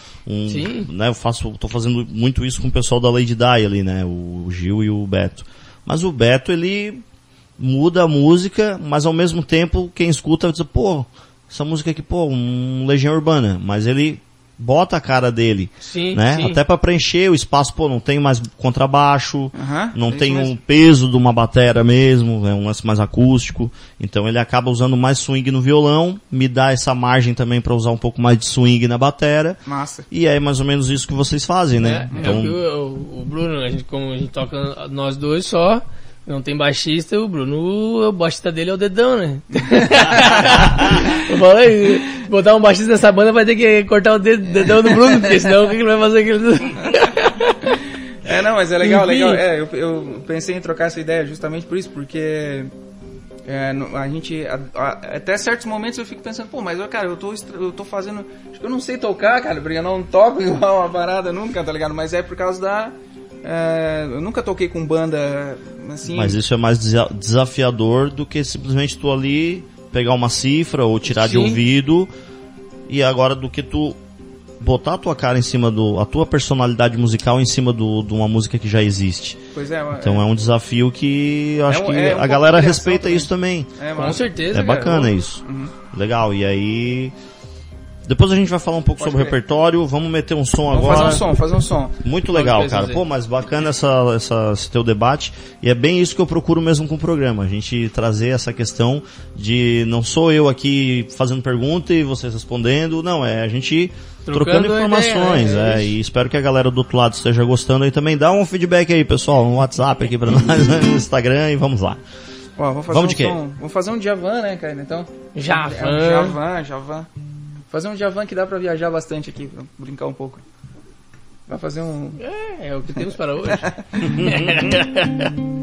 um- Sim. né? Eu faço, tô fazendo muito isso com o pessoal da Lady Di ali, né? O Gil e o Beto. Mas o Beto ele muda a música, mas ao mesmo tempo quem escuta diz, pô, essa música aqui, pô, um Legião Urbana, mas ele bota a cara dele, Sim, né? sim. Até para preencher o espaço, pô, não tem mais contrabaixo, Aham, não é isso tem mesmo. um peso de uma batera mesmo, é um lance mais acústico. Então ele acaba usando mais swing no violão, me dá essa margem também para usar um pouco mais de swing na batera. Massa. E é mais ou menos isso que vocês fazem, né? É, é então, o, que o, o Bruno, a gente, como a gente toca nós dois só, não tem baixista, o Bruno, o baixista dele é o dedão, né? Eu falei, botar um baixista nessa banda vai ter que cortar o dedo, dedão do Bruno, porque senão o que que ele vai fazer aquele... É, não, mas é legal, Enfim. legal. É, eu, eu pensei em trocar essa ideia justamente por isso, porque é, a gente, a- a- até certos momentos eu fico pensando, pô, mas, cara, eu tô, eu tô fazendo, acho que eu não sei tocar, cara, porque eu não toco igual uma parada nunca, tá ligado? Mas é por causa da, é, eu nunca toquei com banda, assim, mas isso é mais desa- desafiador do que simplesmente tu ali pegar uma cifra ou tirar de Sim. ouvido e agora do que tu botar a tua cara em cima do a tua personalidade musical em cima do, de uma música que já existe. pois é, Então é um desafio que eu acho um- que é um a galera de respeita também. isso também. é, Com mano. certeza, É cara. bacana isso. Uhum. Legal. E aí. Depois a gente vai falar um pouco Pode sobre o repertório. Vamos meter um som Vamos agora. fazer um som, fazer um som. Muito Pode legal, cara. Pô, mas bacana essa, essa, esse teu debate. E é bem isso que eu procuro mesmo com o programa. A gente trazer essa questão de não sou eu aqui fazendo pergunta e vocês respondendo. Não, é a gente trocando, Trocando informações. ideia, né? é, e espero que a galera do outro lado esteja gostando aí também. Dá um feedback aí, pessoal, no WhatsApp aqui pra nós, né, no Instagram e vamos lá. Ó, vamos fazer Vamos um de quê? som. Vamos fazer um Javan, né, cara? Então. Javan. É um Javan, Javan. Fazer um Javan que dá pra viajar bastante aqui, pra brincar um pouco. Vai fazer um. É, é o que temos para hoje.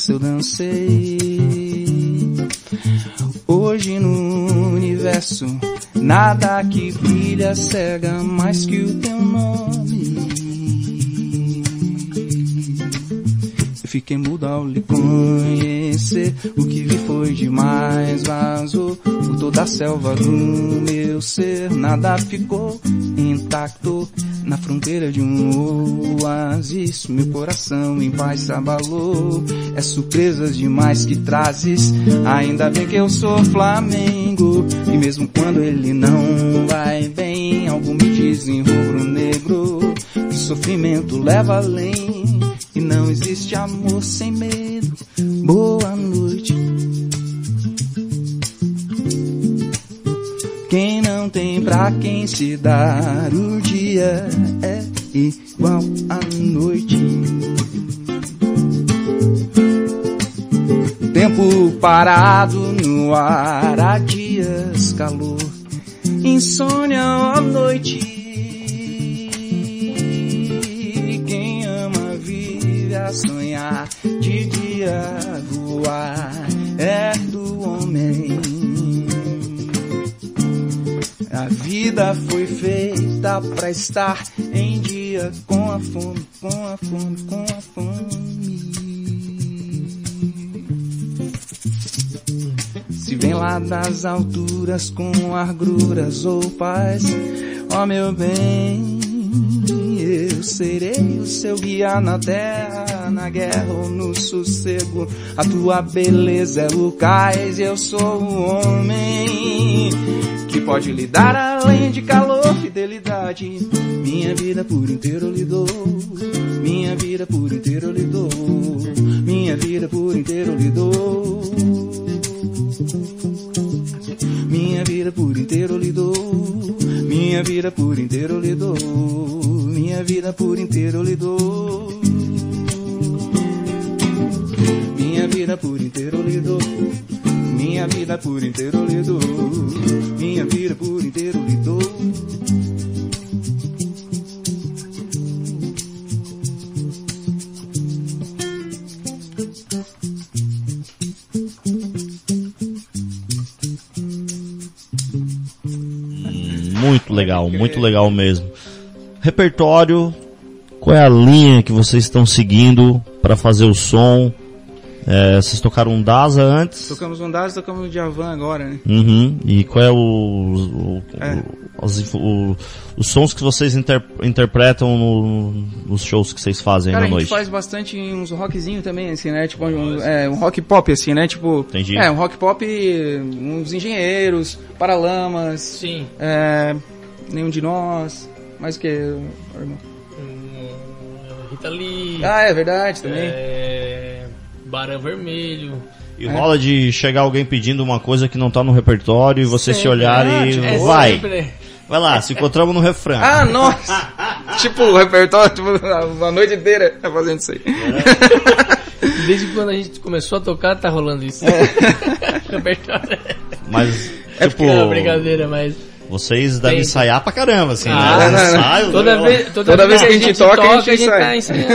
nessa eu dancei. Hoje no universo, nada que brilha cega mais que o teu nome. Eu fiquei mudo ao lhe conhecer. O que vi foi demais, vazou por toda a selva do meu ser. Nada ficou intacto fronteira de um oásis. Meu coração em paz se abalou. É surpresas demais que trazes. Ainda bem que eu sou Flamengo. E mesmo quando ele não vai bem, algo me diz em rubro-negro. Que sofrimento leva além. E não existe amor sem medo. Boa noite. Quem não tem pra quem se dar o dia é igual à noite. Tempo parado no ar, há dias calor, insônia à noite. Quem ama vive a sonhar, vida foi feita pra estar em dia com a fome, com a fome, com a fome. Se vem lá das alturas com agruras ou paz, ó meu bem, eu serei o seu guia na terra. na guerra ou no sossego. A tua beleza é o cais eu sou o homem que pode lhe dar além de calor, fidelidade. Minha vida por inteiro eu lhe dou, minha vida por inteiro eu lhe dou, minha vida por inteiro eu lhe dou. Minha vida por inteiro eu lhe dou, minha vida por inteiro eu lhe dou, minha vida por inteiro lhe dou. Minha vida por inteiro lhe dou, minha vida por inteiro lhe dou, minha vida por inteiro lhe dou. Muito legal, muito legal mesmo. Repertório, qual é a linha que vocês estão seguindo para fazer o som? É, vocês tocaram um DASA antes? Tocamos um Daz, tocamos um Javan agora, né? Uhum. E qual é o, o- É. o- as o- os sons que vocês inter- interpretam no- nos shows que vocês fazem Cara, na a gente noite? faz bastante uns rockzinho também, assim, né? Tipo, um, é, um rock pop, assim, né? Tipo, Entendi. é, um rock pop, uns engenheiros, paralamas, Sim. é, nenhum de nós, mais o que, irmão? Hum, Rita Lee. Ah, é verdade também. É, Barão Vermelho. E rola de chegar alguém pedindo uma coisa que não tá no repertório e você se Sempre. olhar Ah, e tipo, É vai. sempre- Vai lá, se encontramos no refrão. Ah, nossa! tipo, o repertório, tipo, a noite inteira tá fazendo isso aí. Desde quando a gente começou a tocar, tá rolando isso. Repertório. Mas, tipo, Não, brincadeira, mas. Vocês devem Tem. ensaiar pra caramba, assim, Ah, né? não, não. Ensaios, Toda legal. vez, toda, Toda vez que a gente toca, a gente ensaia. tá ensaiando.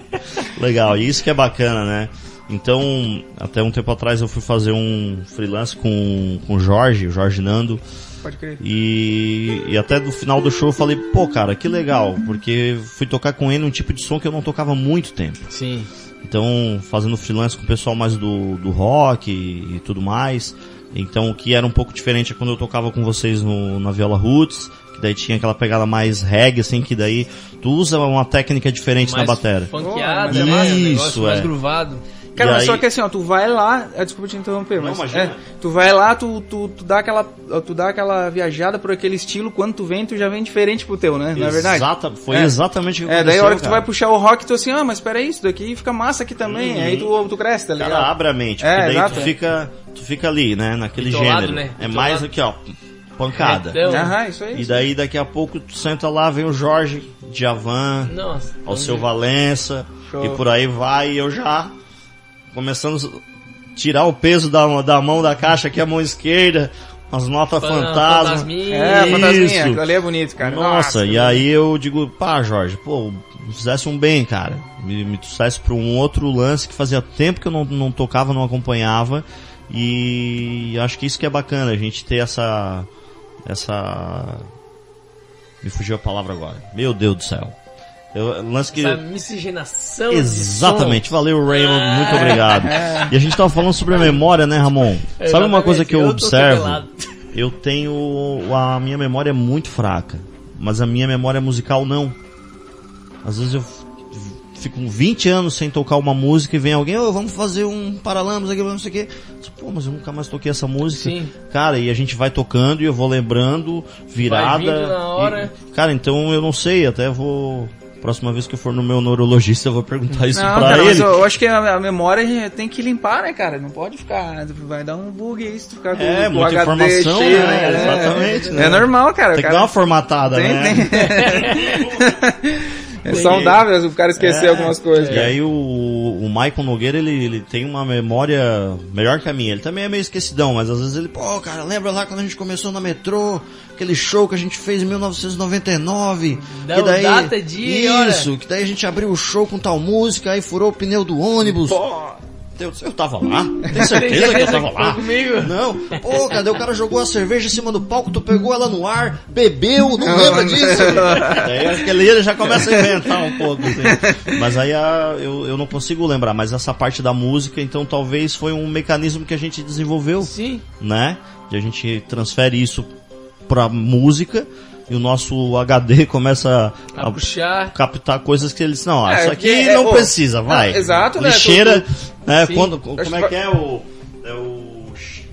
Legal, e isso que é bacana, né? Então, até um tempo atrás eu fui fazer um freelance com, com o Jorge, o Jorge Nando, Pode crer. e, e até do final do show eu falei, pô, cara, que legal, porque fui tocar com ele um tipo de som que eu não tocava há muito tempo. Sim. Então, fazendo freelance com o pessoal mais do, do rock e, e tudo mais. Então, o que era um pouco diferente é quando eu tocava com vocês no, na Viola Roots, que daí tinha aquela pegada mais reggae, assim, que daí tu usa uma técnica diferente na Mais batera. Funkeado, Pô, é mais, um isso, negócio mais é. gruvado. Cara, mas aí- só que assim, ó, tu vai lá, ah, desculpa te interromper, mas imagina. é, tu vai lá, tu, tu, tu dá aquela, tu dá aquela viajada por aquele estilo, quando tu vem, tu já vem diferente pro teu, né? Não é verdade? Exata, foi É. exatamente o que É, daí a hora que tu vai puxar o rock, tu assim, ah, mas peraí, isso daqui fica massa aqui também, Uhum. aí tu, tu cresce, tá ligado? Cara, abre a mente, É, porque daí exato, tu é. fica, tu fica ali, né, naquele gênero. né? É Bitolado. mais aqui, ó, pancada. Então, Aham, isso aí. E daí daqui a pouco tu senta lá, vem o Jorge, Djavan, Nossa. ao seu Valença, Show. e por aí vai, e eu já começando a tirar o peso da, da mão da caixa aqui, a mão esquerda, umas notas Fan- fantasma. fantasminha. É, fantasminha, aquilo ali é bonito, cara. Nossa, e aí eu digo, pá, Jorge, pô, me fizesse um bem, cara. Me, me trouxesse pra um outro lance que fazia tempo que eu não, não tocava, não acompanhava. E acho que isso que é bacana, a gente ter essa. Essa. Me fugiu a palavra agora. Meu Deus do céu. Eu, lance que. Essa miscigenação. Exatamente, valeu Raymond, Ah. muito obrigado. E a gente tava falando sobre a memória, né, Ramon? som. Sabe uma coisa que eu, Exatamente, tô observo? Eu tenho. A minha memória é muito fraca, mas a minha memória musical não. Às vezes eu fico 20 anos sem tocar uma música e vem alguém, ô, vamos fazer um paralamas aqui, não sei o quê. Pô, mas eu nunca mais toquei essa música. Sim. Cara, e a gente vai tocando e eu vou lembrando, virada. vindo na hora. E, cara, então eu não sei, até vou. Próxima vez que eu for no meu neurologista, eu vou perguntar isso Não, pra cara, mas ele. eu, eu acho que a, a memória tem que limpar, né, cara? Não pode ficar. Vai dar um bug aí se tu ficar com, É, muita HD informação, cheio, né? né? Exatamente, É, né? é normal, cara. Tem que cara dar uma formatada, tem, né? tem. É saudável o cara esquecer É, algumas coisas. E cara. aí o, o Michael Nogueira, ele, ele tem uma memória melhor que a minha. Ele também é meio esquecidão, mas às vezes ele, pô, cara, lembra lá quando a gente começou na metrô, aquele show que a gente fez em 1999? Dá que daí, data, dia, Isso, que daí a gente abriu o show com tal música, aí furou o pneu do ônibus. Eu, eu tava lá? Tem certeza que eu tava lá? Não. Pô, cadê o cara jogou a cerveja em cima do palco, tu pegou ela no ar, bebeu, não lembra disso? Aí aquele ele já começa a inventar um pouco. assim. Mas aí a- eu, eu não consigo lembrar, mas essa parte da música, então talvez foi um mecanismo que a gente desenvolveu, Sim. né? E a gente transfere isso pra música e o nosso HD começa A a, puxar. captar coisas que eles não, ah, É, isso aqui porque é- não ô, precisa, vai. é, exato, né, Lixeira, né? Sim. Quando, como é que é o é o,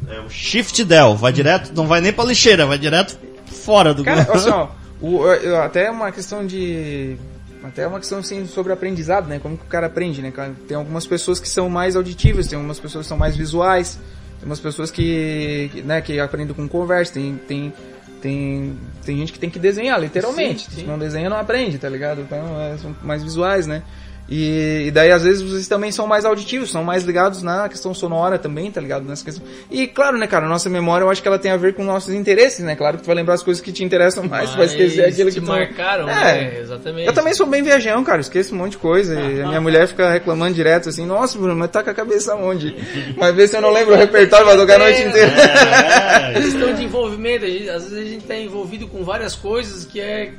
é o shift del, vai direto, não vai nem pra lixeira, vai direto fora do Cara, assim, ó, o, até uma questão de. Até uma questão assim, sobre aprendizado, né? Como que o cara aprende, né? Tem algumas pessoas que são mais auditivas, tem algumas pessoas que são mais visuais, tem umas pessoas que, que, né, que aprendem com conversa, tem, tem, tem, tem gente que tem que desenhar, literalmente. Sim, sim. Se não desenha, não aprende, tá ligado? Então é, são mais visuais, né? E, e daí, às vezes, vocês também são mais auditivos, são mais ligados na questão sonora também, tá ligado? Nessa questão. E, claro, né, cara, a nossa memória, eu acho que ela tem a ver com nossos interesses, né? Claro que tu vai lembrar as coisas que te interessam mais, tu vai esquecer Mas aquilo te que tu... marcaram, É. né? Exatamente. Eu também sou bem viajão, cara, esqueço um monte de coisa. E a minha mulher fica reclamando direto assim, nossa, Bruno, mas tá com a cabeça onde? Mas vê se eu não lembro o repertório, vai tocar a noite inteira. É, questão de envolvimento, às vezes a gente tá envolvido com várias coisas que é.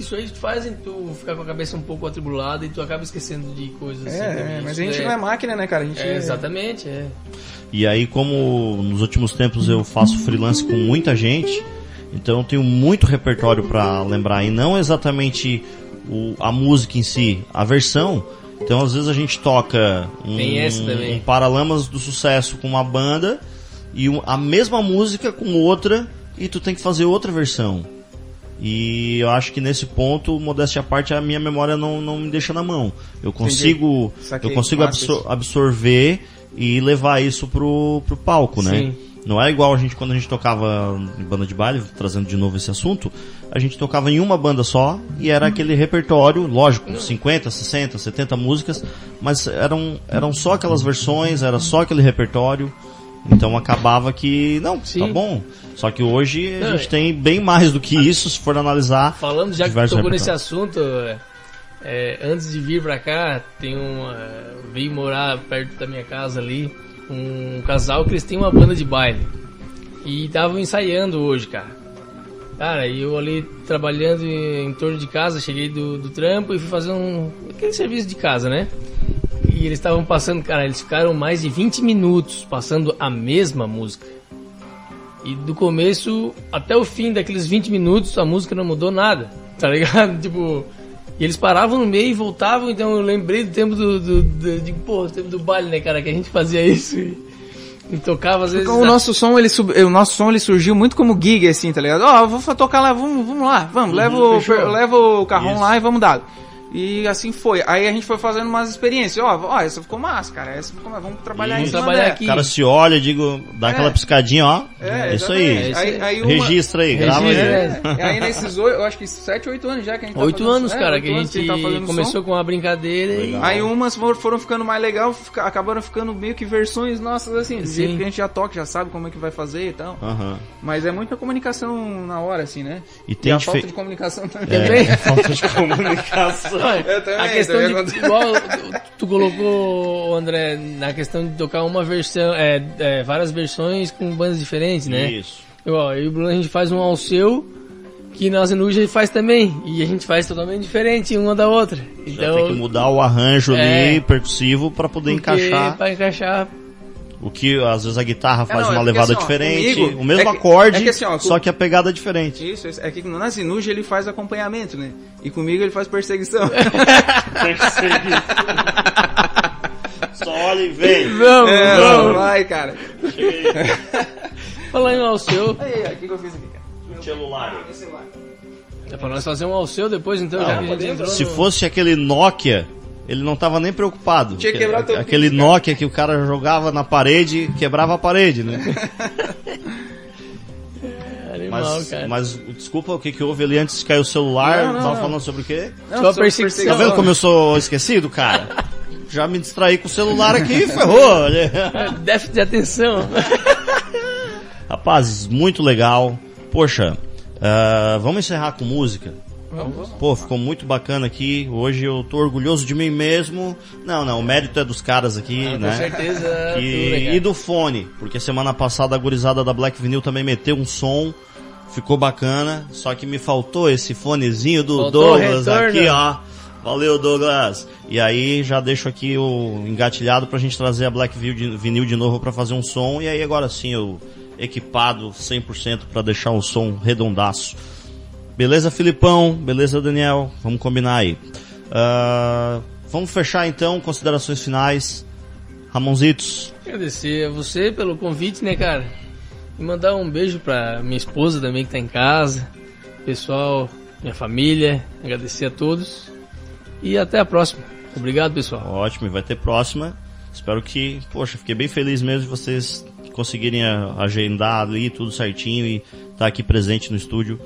Isso aí fazem tu ficar com a cabeça um pouco atribulada e tu acaba esquecendo de coisas assim. É, também. é, mas Isso a gente é- não é máquina, né, cara? A gente é, exatamente, é. E aí, como nos últimos tempos eu faço freelance com muita gente, então eu tenho muito repertório pra lembrar. E não exatamente o- a música em si, a versão. Então, às vezes a gente toca um, um Paralamas do Sucesso com uma banda e um- a mesma música com outra e tu tem que fazer outra versão. E eu acho que nesse ponto, modéstia à parte, a minha memória não, não me deixa na mão. Eu consigo, eu consigo absor- absorver e levar isso pro, pro palco, né? Sim. Não é igual a gente quando a gente tocava em banda de baile, trazendo de novo esse assunto, a gente tocava em uma banda só e era aquele repertório, lógico, 50, 60, 70 músicas, mas eram, eram só aquelas versões, era só aquele repertório. Então acabava que, não, Sim. tá bom. Só que hoje a Não, gente é- tem bem mais do que isso, se for analisar. Falando já que tocou nesse assunto, é, antes de vir pra cá, tem um. é, vim morar perto da minha casa ali, um casal que eles têm uma banda de baile. E estavam ensaiando hoje, cara. Cara, e eu ali trabalhando em, em torno de casa, cheguei do, do trampo e fui fazer um. aquele serviço de casa, né? E eles estavam passando, cara, eles ficaram mais de 20 minutos passando a mesma música. E do começo até o fim daqueles 20 minutos a música não mudou nada, tá ligado? Tipo, e eles paravam no meio e voltavam, então eu lembrei do tempo do, do, do, de, do tempo do baile, né, cara, que a gente fazia isso e, e tocava às vezes. O nosso som, ele sub- o nosso som, ele surgiu muito como gig, assim, tá ligado? Ó, vou fa- tocar lá, vamos, vamos lá, vamos, leva, o, leva o carrão lá e vamos dar. E assim foi. Aí a gente foi fazendo umas experiências. Ó, ó, essa ficou massa, cara. Essa ficou massa. Vamos trabalhar Vamos trabalhar dela. aqui. O cara se olha, digo, dá É. aquela piscadinha, ó. É, isso exatamente. aí. isso Aí, aí uma- Registra aí, grava aí. Registra, É, aí nesses oito, eu acho que sete, oito anos já que a gente tá Oito fazendo- anos, é, cara, oito que a gente tá fazendo começou som. com uma brincadeira Legal. Aí umas for- foram ficando mais legal, fica- acabaram ficando meio que versões nossas, assim, Sim. jeito que a gente já toca, já sabe como é que vai fazer e tal. Aham. Mas é muita comunicação na hora, assim, né? E tem a dife- falta de comunicação também. É, falta de comunicação. Eu também, a questão de, igual tu, colocou, André, na questão de tocar uma versão, é, é, várias versões com bandas diferentes, né? Isso. Eu, ó, eu e o Bruno a gente faz um ao seu, que na Zenuja a gente faz também, e a gente faz totalmente diferente uma da outra. Já Então, tem que mudar o arranjo É. ali, percussivo, pra poder encaixar. Pra encaixar. O que às vezes a guitarra faz não, é uma porque, levada assim, ó, diferente, comigo, o mesmo é que- acorde, é que, assim, ó, só com- que a pegada é diferente. Isso, é que na Zinuja ele faz acompanhamento, né? E comigo ele faz perseguição. Só olha e vem. Vamos, é, vamos. vai, cara. Falar em um ao seu, Aí, o que, que eu fiz aqui, cara? Celular. é pra nós fazer um ao seu depois então, já que a gente entrou Se no- fosse aquele Nokia, ele não tava nem preocupado. Tinha quebrado teu Aquele cara. Nokia que o cara jogava na parede quebrava a parede, né? Animal, Mas, cara. mas desculpa, o que, que houve ali antes de cair o celular? Não, não, tava não. falando sobre o quê? Não, perseguição. Tá vendo como eu sou esquecido, cara? Já me distraí com o celular aqui e ferrou. Déficit de atenção. Rapazes, muito legal. Poxa, ah, vamos encerrar com música. Pô, ficou muito bacana aqui. Hoje eu tô orgulhoso de mim mesmo. Não, não, o mérito é dos caras aqui, Ah, com né? certeza. Que- tudo, né, cara? e do fone, porque semana passada a gurizada da Black Vinyl também meteu um som, ficou bacana, só que me faltou esse fonezinho do Faltou Douglas aqui, ó. Valeu, Douglas. E aí já deixo aqui o engatilhado pra gente trazer a Black Vinyl de, vinil de novo pra fazer um som. E aí agora sim eu equipado 100% pra deixar o som redondaço. Beleza, Filipão? Beleza, Daniel? Vamos combinar aí. Uh, vamos fechar então, considerações finais. Ramonzitos. Agradecer a você pelo convite, né, cara? E mandar um beijo pra minha esposa também que tá em casa, pessoal, minha família. Agradecer a todos. E até a próxima. Obrigado, pessoal. Ótimo, vai ter próxima. Espero que, poxa, fiquei bem feliz mesmo de vocês conseguirem agendar ali tudo certinho e estar tá aqui presente no estúdio.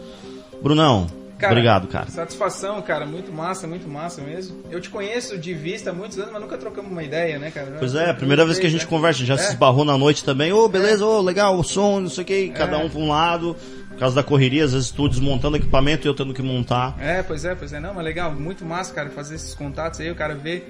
Brunão, Cara, Obrigado, cara. Satisfação, cara. Muito massa, muito massa mesmo. Eu te conheço de vista há muitos anos, mas nunca trocamos uma ideia, né, cara? Pois é, primeira vez que a gente né? conversa, já é. se esbarrou na noite também. Ô, oh, beleza, ô, oh, legal, o som, não sei o que, cada é. um pra um lado. Por causa da correria, às vezes tu desmontando equipamento e eu tendo que montar. É, pois é, pois é. Não, mas legal, muito massa, cara, fazer esses contatos aí, o cara vê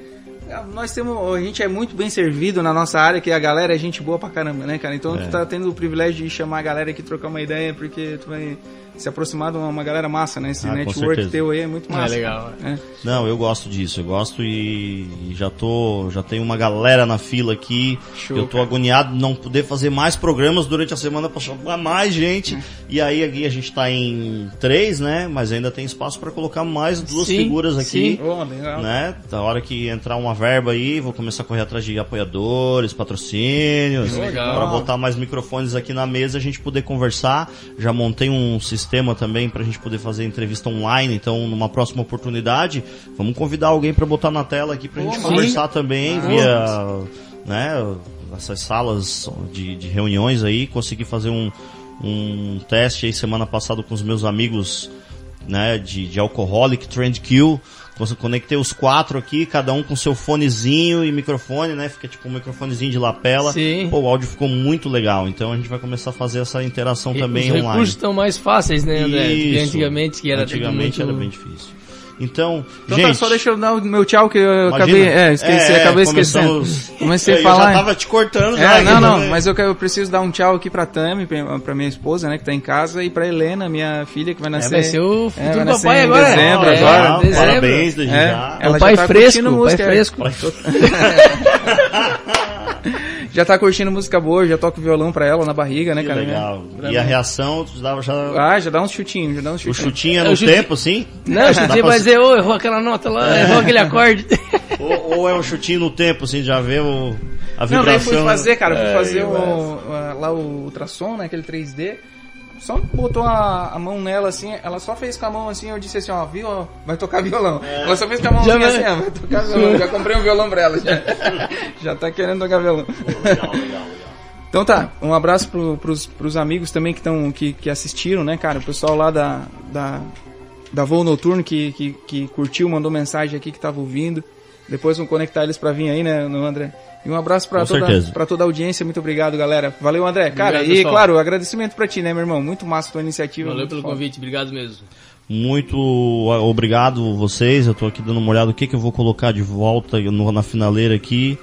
é, nós temos, a gente é muito bem servido na nossa área, que a galera é gente boa pra caramba, né, cara? Então é. tu tá tendo o privilégio de chamar a galera aqui trocar uma ideia, porque tu vai se aproximar de uma galera massa, né? Esse ah, network teu aí é muito é massa. É legal. É. Não, eu gosto disso, eu gosto e, e, já tô, já tenho uma galera na fila aqui. Show, eu tô cara. agoniado não poder fazer mais programas durante a semana para chamar mais gente. E aí aqui a gente tá em três, né? Mas ainda tem espaço para colocar mais duas sim, figuras aqui, sim. Oh, né? Da hora que entrar uma verba aí, vou começar a correr atrás de apoiadores, patrocínios, para botar mais microfones aqui na mesa, a gente poder conversar. Já montei um sistema sistema também para a gente poder fazer entrevista online. Então, numa próxima oportunidade, vamos convidar alguém para botar na tela aqui para a gente conversar também ah, via né, essas salas de, de, reuniões aí. Consegui fazer um, um teste aí semana passada com os meus amigos né, de, de Alcoholic Trend Kill você conectei os quatro aqui, cada um com seu fonezinho e microfone, né? Fica tipo um microfonezinho de lapela. Sim. Pô, o áudio ficou muito legal. Então a gente vai começar a fazer essa interação e também os online. Os recursos estão mais fáceis, né, André? Isso. antigamente que era Antigamente muito... era bem difícil. Então, então tá, gente, tá, só deixa eu dar o meu tchau que eu Imagina. acabei, é, esqueci, é, acabei esquecendo. Comecei a falar. Eu já tava te cortando é, já. Não, não, mas eu, eu preciso dar um tchau aqui pra Tami, pra, pra minha esposa, né, que tá em casa, e pra Helena, minha filha, que vai nascer. É, vai ser o é, futuro é, papai agora. Dezembro, é, agora. Dezembro. Parabéns, desde é, já. Ela o pai já tá fresco, música. Pai fresco. já tá curtindo música boa, já toco violão pra ela na barriga, né, que cara? Legal. Né? E a reação, tu dava já. Ah, já dá uns chutinhos, já dá uns chutinhos. O chutinho é no tempo, sim? Não, o chutinho vai dizer, ô, errou aquela nota lá, errou aquele acorde. ou, ou, é um chutinho no tempo, assim, já vê o, a vibração. Não, daí fui fazer, cara, fui é, fazer o, lá o ultrassom, né, aquele 3D só botou a, a, mão nela assim, ela só fez com a mão assim, eu disse assim, ó, viu, vai tocar violão. É. Ela só fez com a mão assim, ó, vai tocar violão. Já comprei um violão pra ela, já, já tá querendo tocar violão. legal, legal, legal. Então tá, um abraço pro, pros, pros amigos também que, tão, que, que assistiram, né, cara? O pessoal lá da, da, da Voo Noturno que, que, que curtiu, mandou mensagem aqui que tava ouvindo. Depois vamos conectar eles para vir aí, né, no André? E um abraço para toda, pra toda a audiência. Muito obrigado, galera. Valeu, André. Cara, obrigado, e pessoal. claro, agradecimento para ti, né, meu irmão? Muito massa a tua iniciativa. Valeu pelo foda. convite, obrigado mesmo. Muito obrigado vocês. Eu tô aqui dando uma olhada o que, que eu vou colocar de volta na finaleira aqui.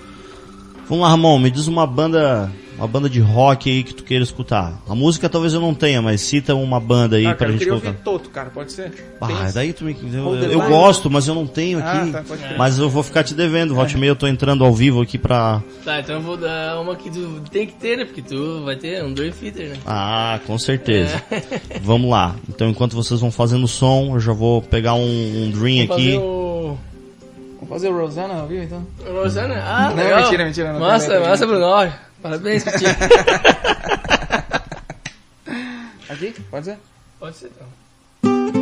Vamos lá, Ramon, me diz uma banda uma banda de rock aí que tu queira escutar. A música talvez eu não tenha, mas cita uma banda aí ah, pra cara, gente colocar. Toto, cara, pode ser? Ah, daí tu me. Eu, eu, eu gosto, mas eu não tenho ah, aqui. Ah, tá, mas eu vou ficar te devendo. Volte é. meio eu tô entrando ao vivo aqui pra. Tá, então eu vou dar uma que tu tem que ter, né? Porque tu vai ter um Dream Theater, né? Ah, com certeza. É. Vamos lá. Então enquanto vocês vão fazendo som, eu já vou pegar um, um Dream Vamos aqui. Fazer o... Vamos fazer o Rosana ao vivo então? Rosana? Ah, não, legal. mentira, mentira. Não massa, massa, Bruno. Parabéns, Pitinho. Aqui? Pode ser? Pode ser, então.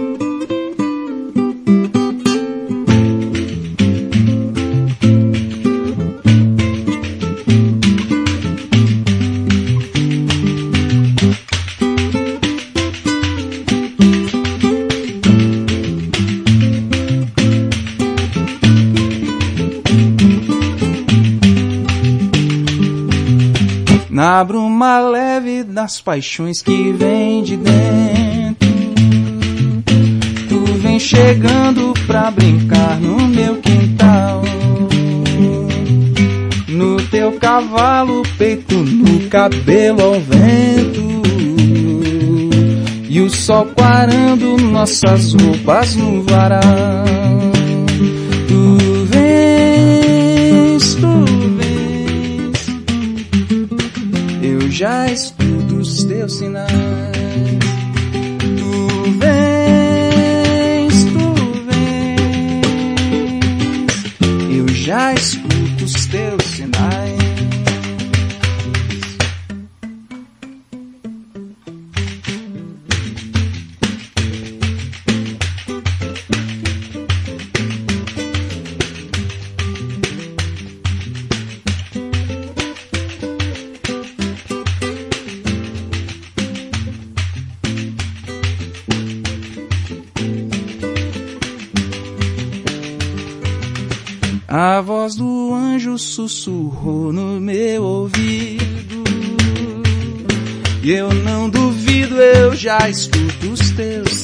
Na bruma leve das paixões que vem de dentro. Tu vem chegando pra brincar no meu quintal. No teu cavalo, peito no cabelo ao vento. E o sol quarando nossas roupas no varal já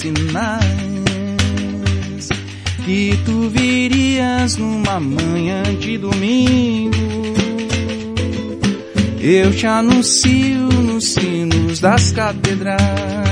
sinais. Que tu virias numa manhã de domingo. Eu te anuncio nos sinos das catedrais.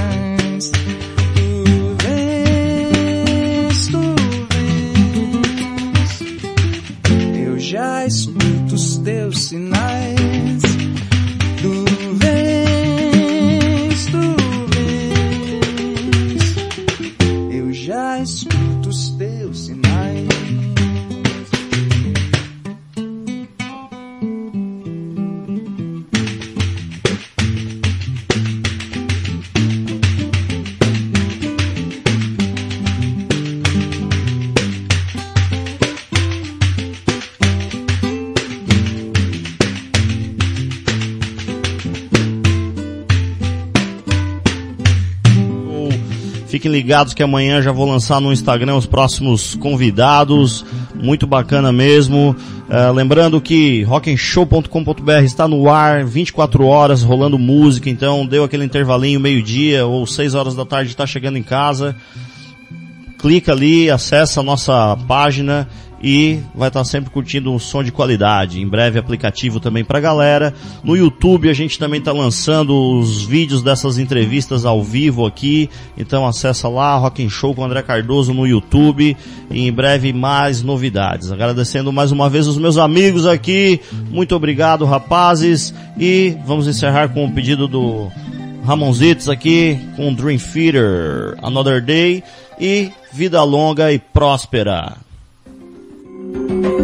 Ligados que amanhã já vou lançar no Instagram os próximos convidados. Muito bacana mesmo. Uh, lembrando que rockenshow.com.br está no ar 24 horas rolando música. Então deu aquele intervalinho meio-dia ou 6 horas da tarde está chegando em casa. Clica ali, acessa a nossa página e vai estar sempre curtindo um som de qualidade. Em breve aplicativo também para galera. No YouTube a gente também está lançando os vídeos dessas entrevistas ao vivo aqui. Então acessa lá Rock and Show com André Cardoso no YouTube. E em breve mais novidades. Agradecendo mais uma vez os meus amigos aqui. Muito obrigado, rapazes. E vamos encerrar com o pedido do Ramonzitos aqui com Dream Theater, Another Day e vida longa e próspera. Thank you.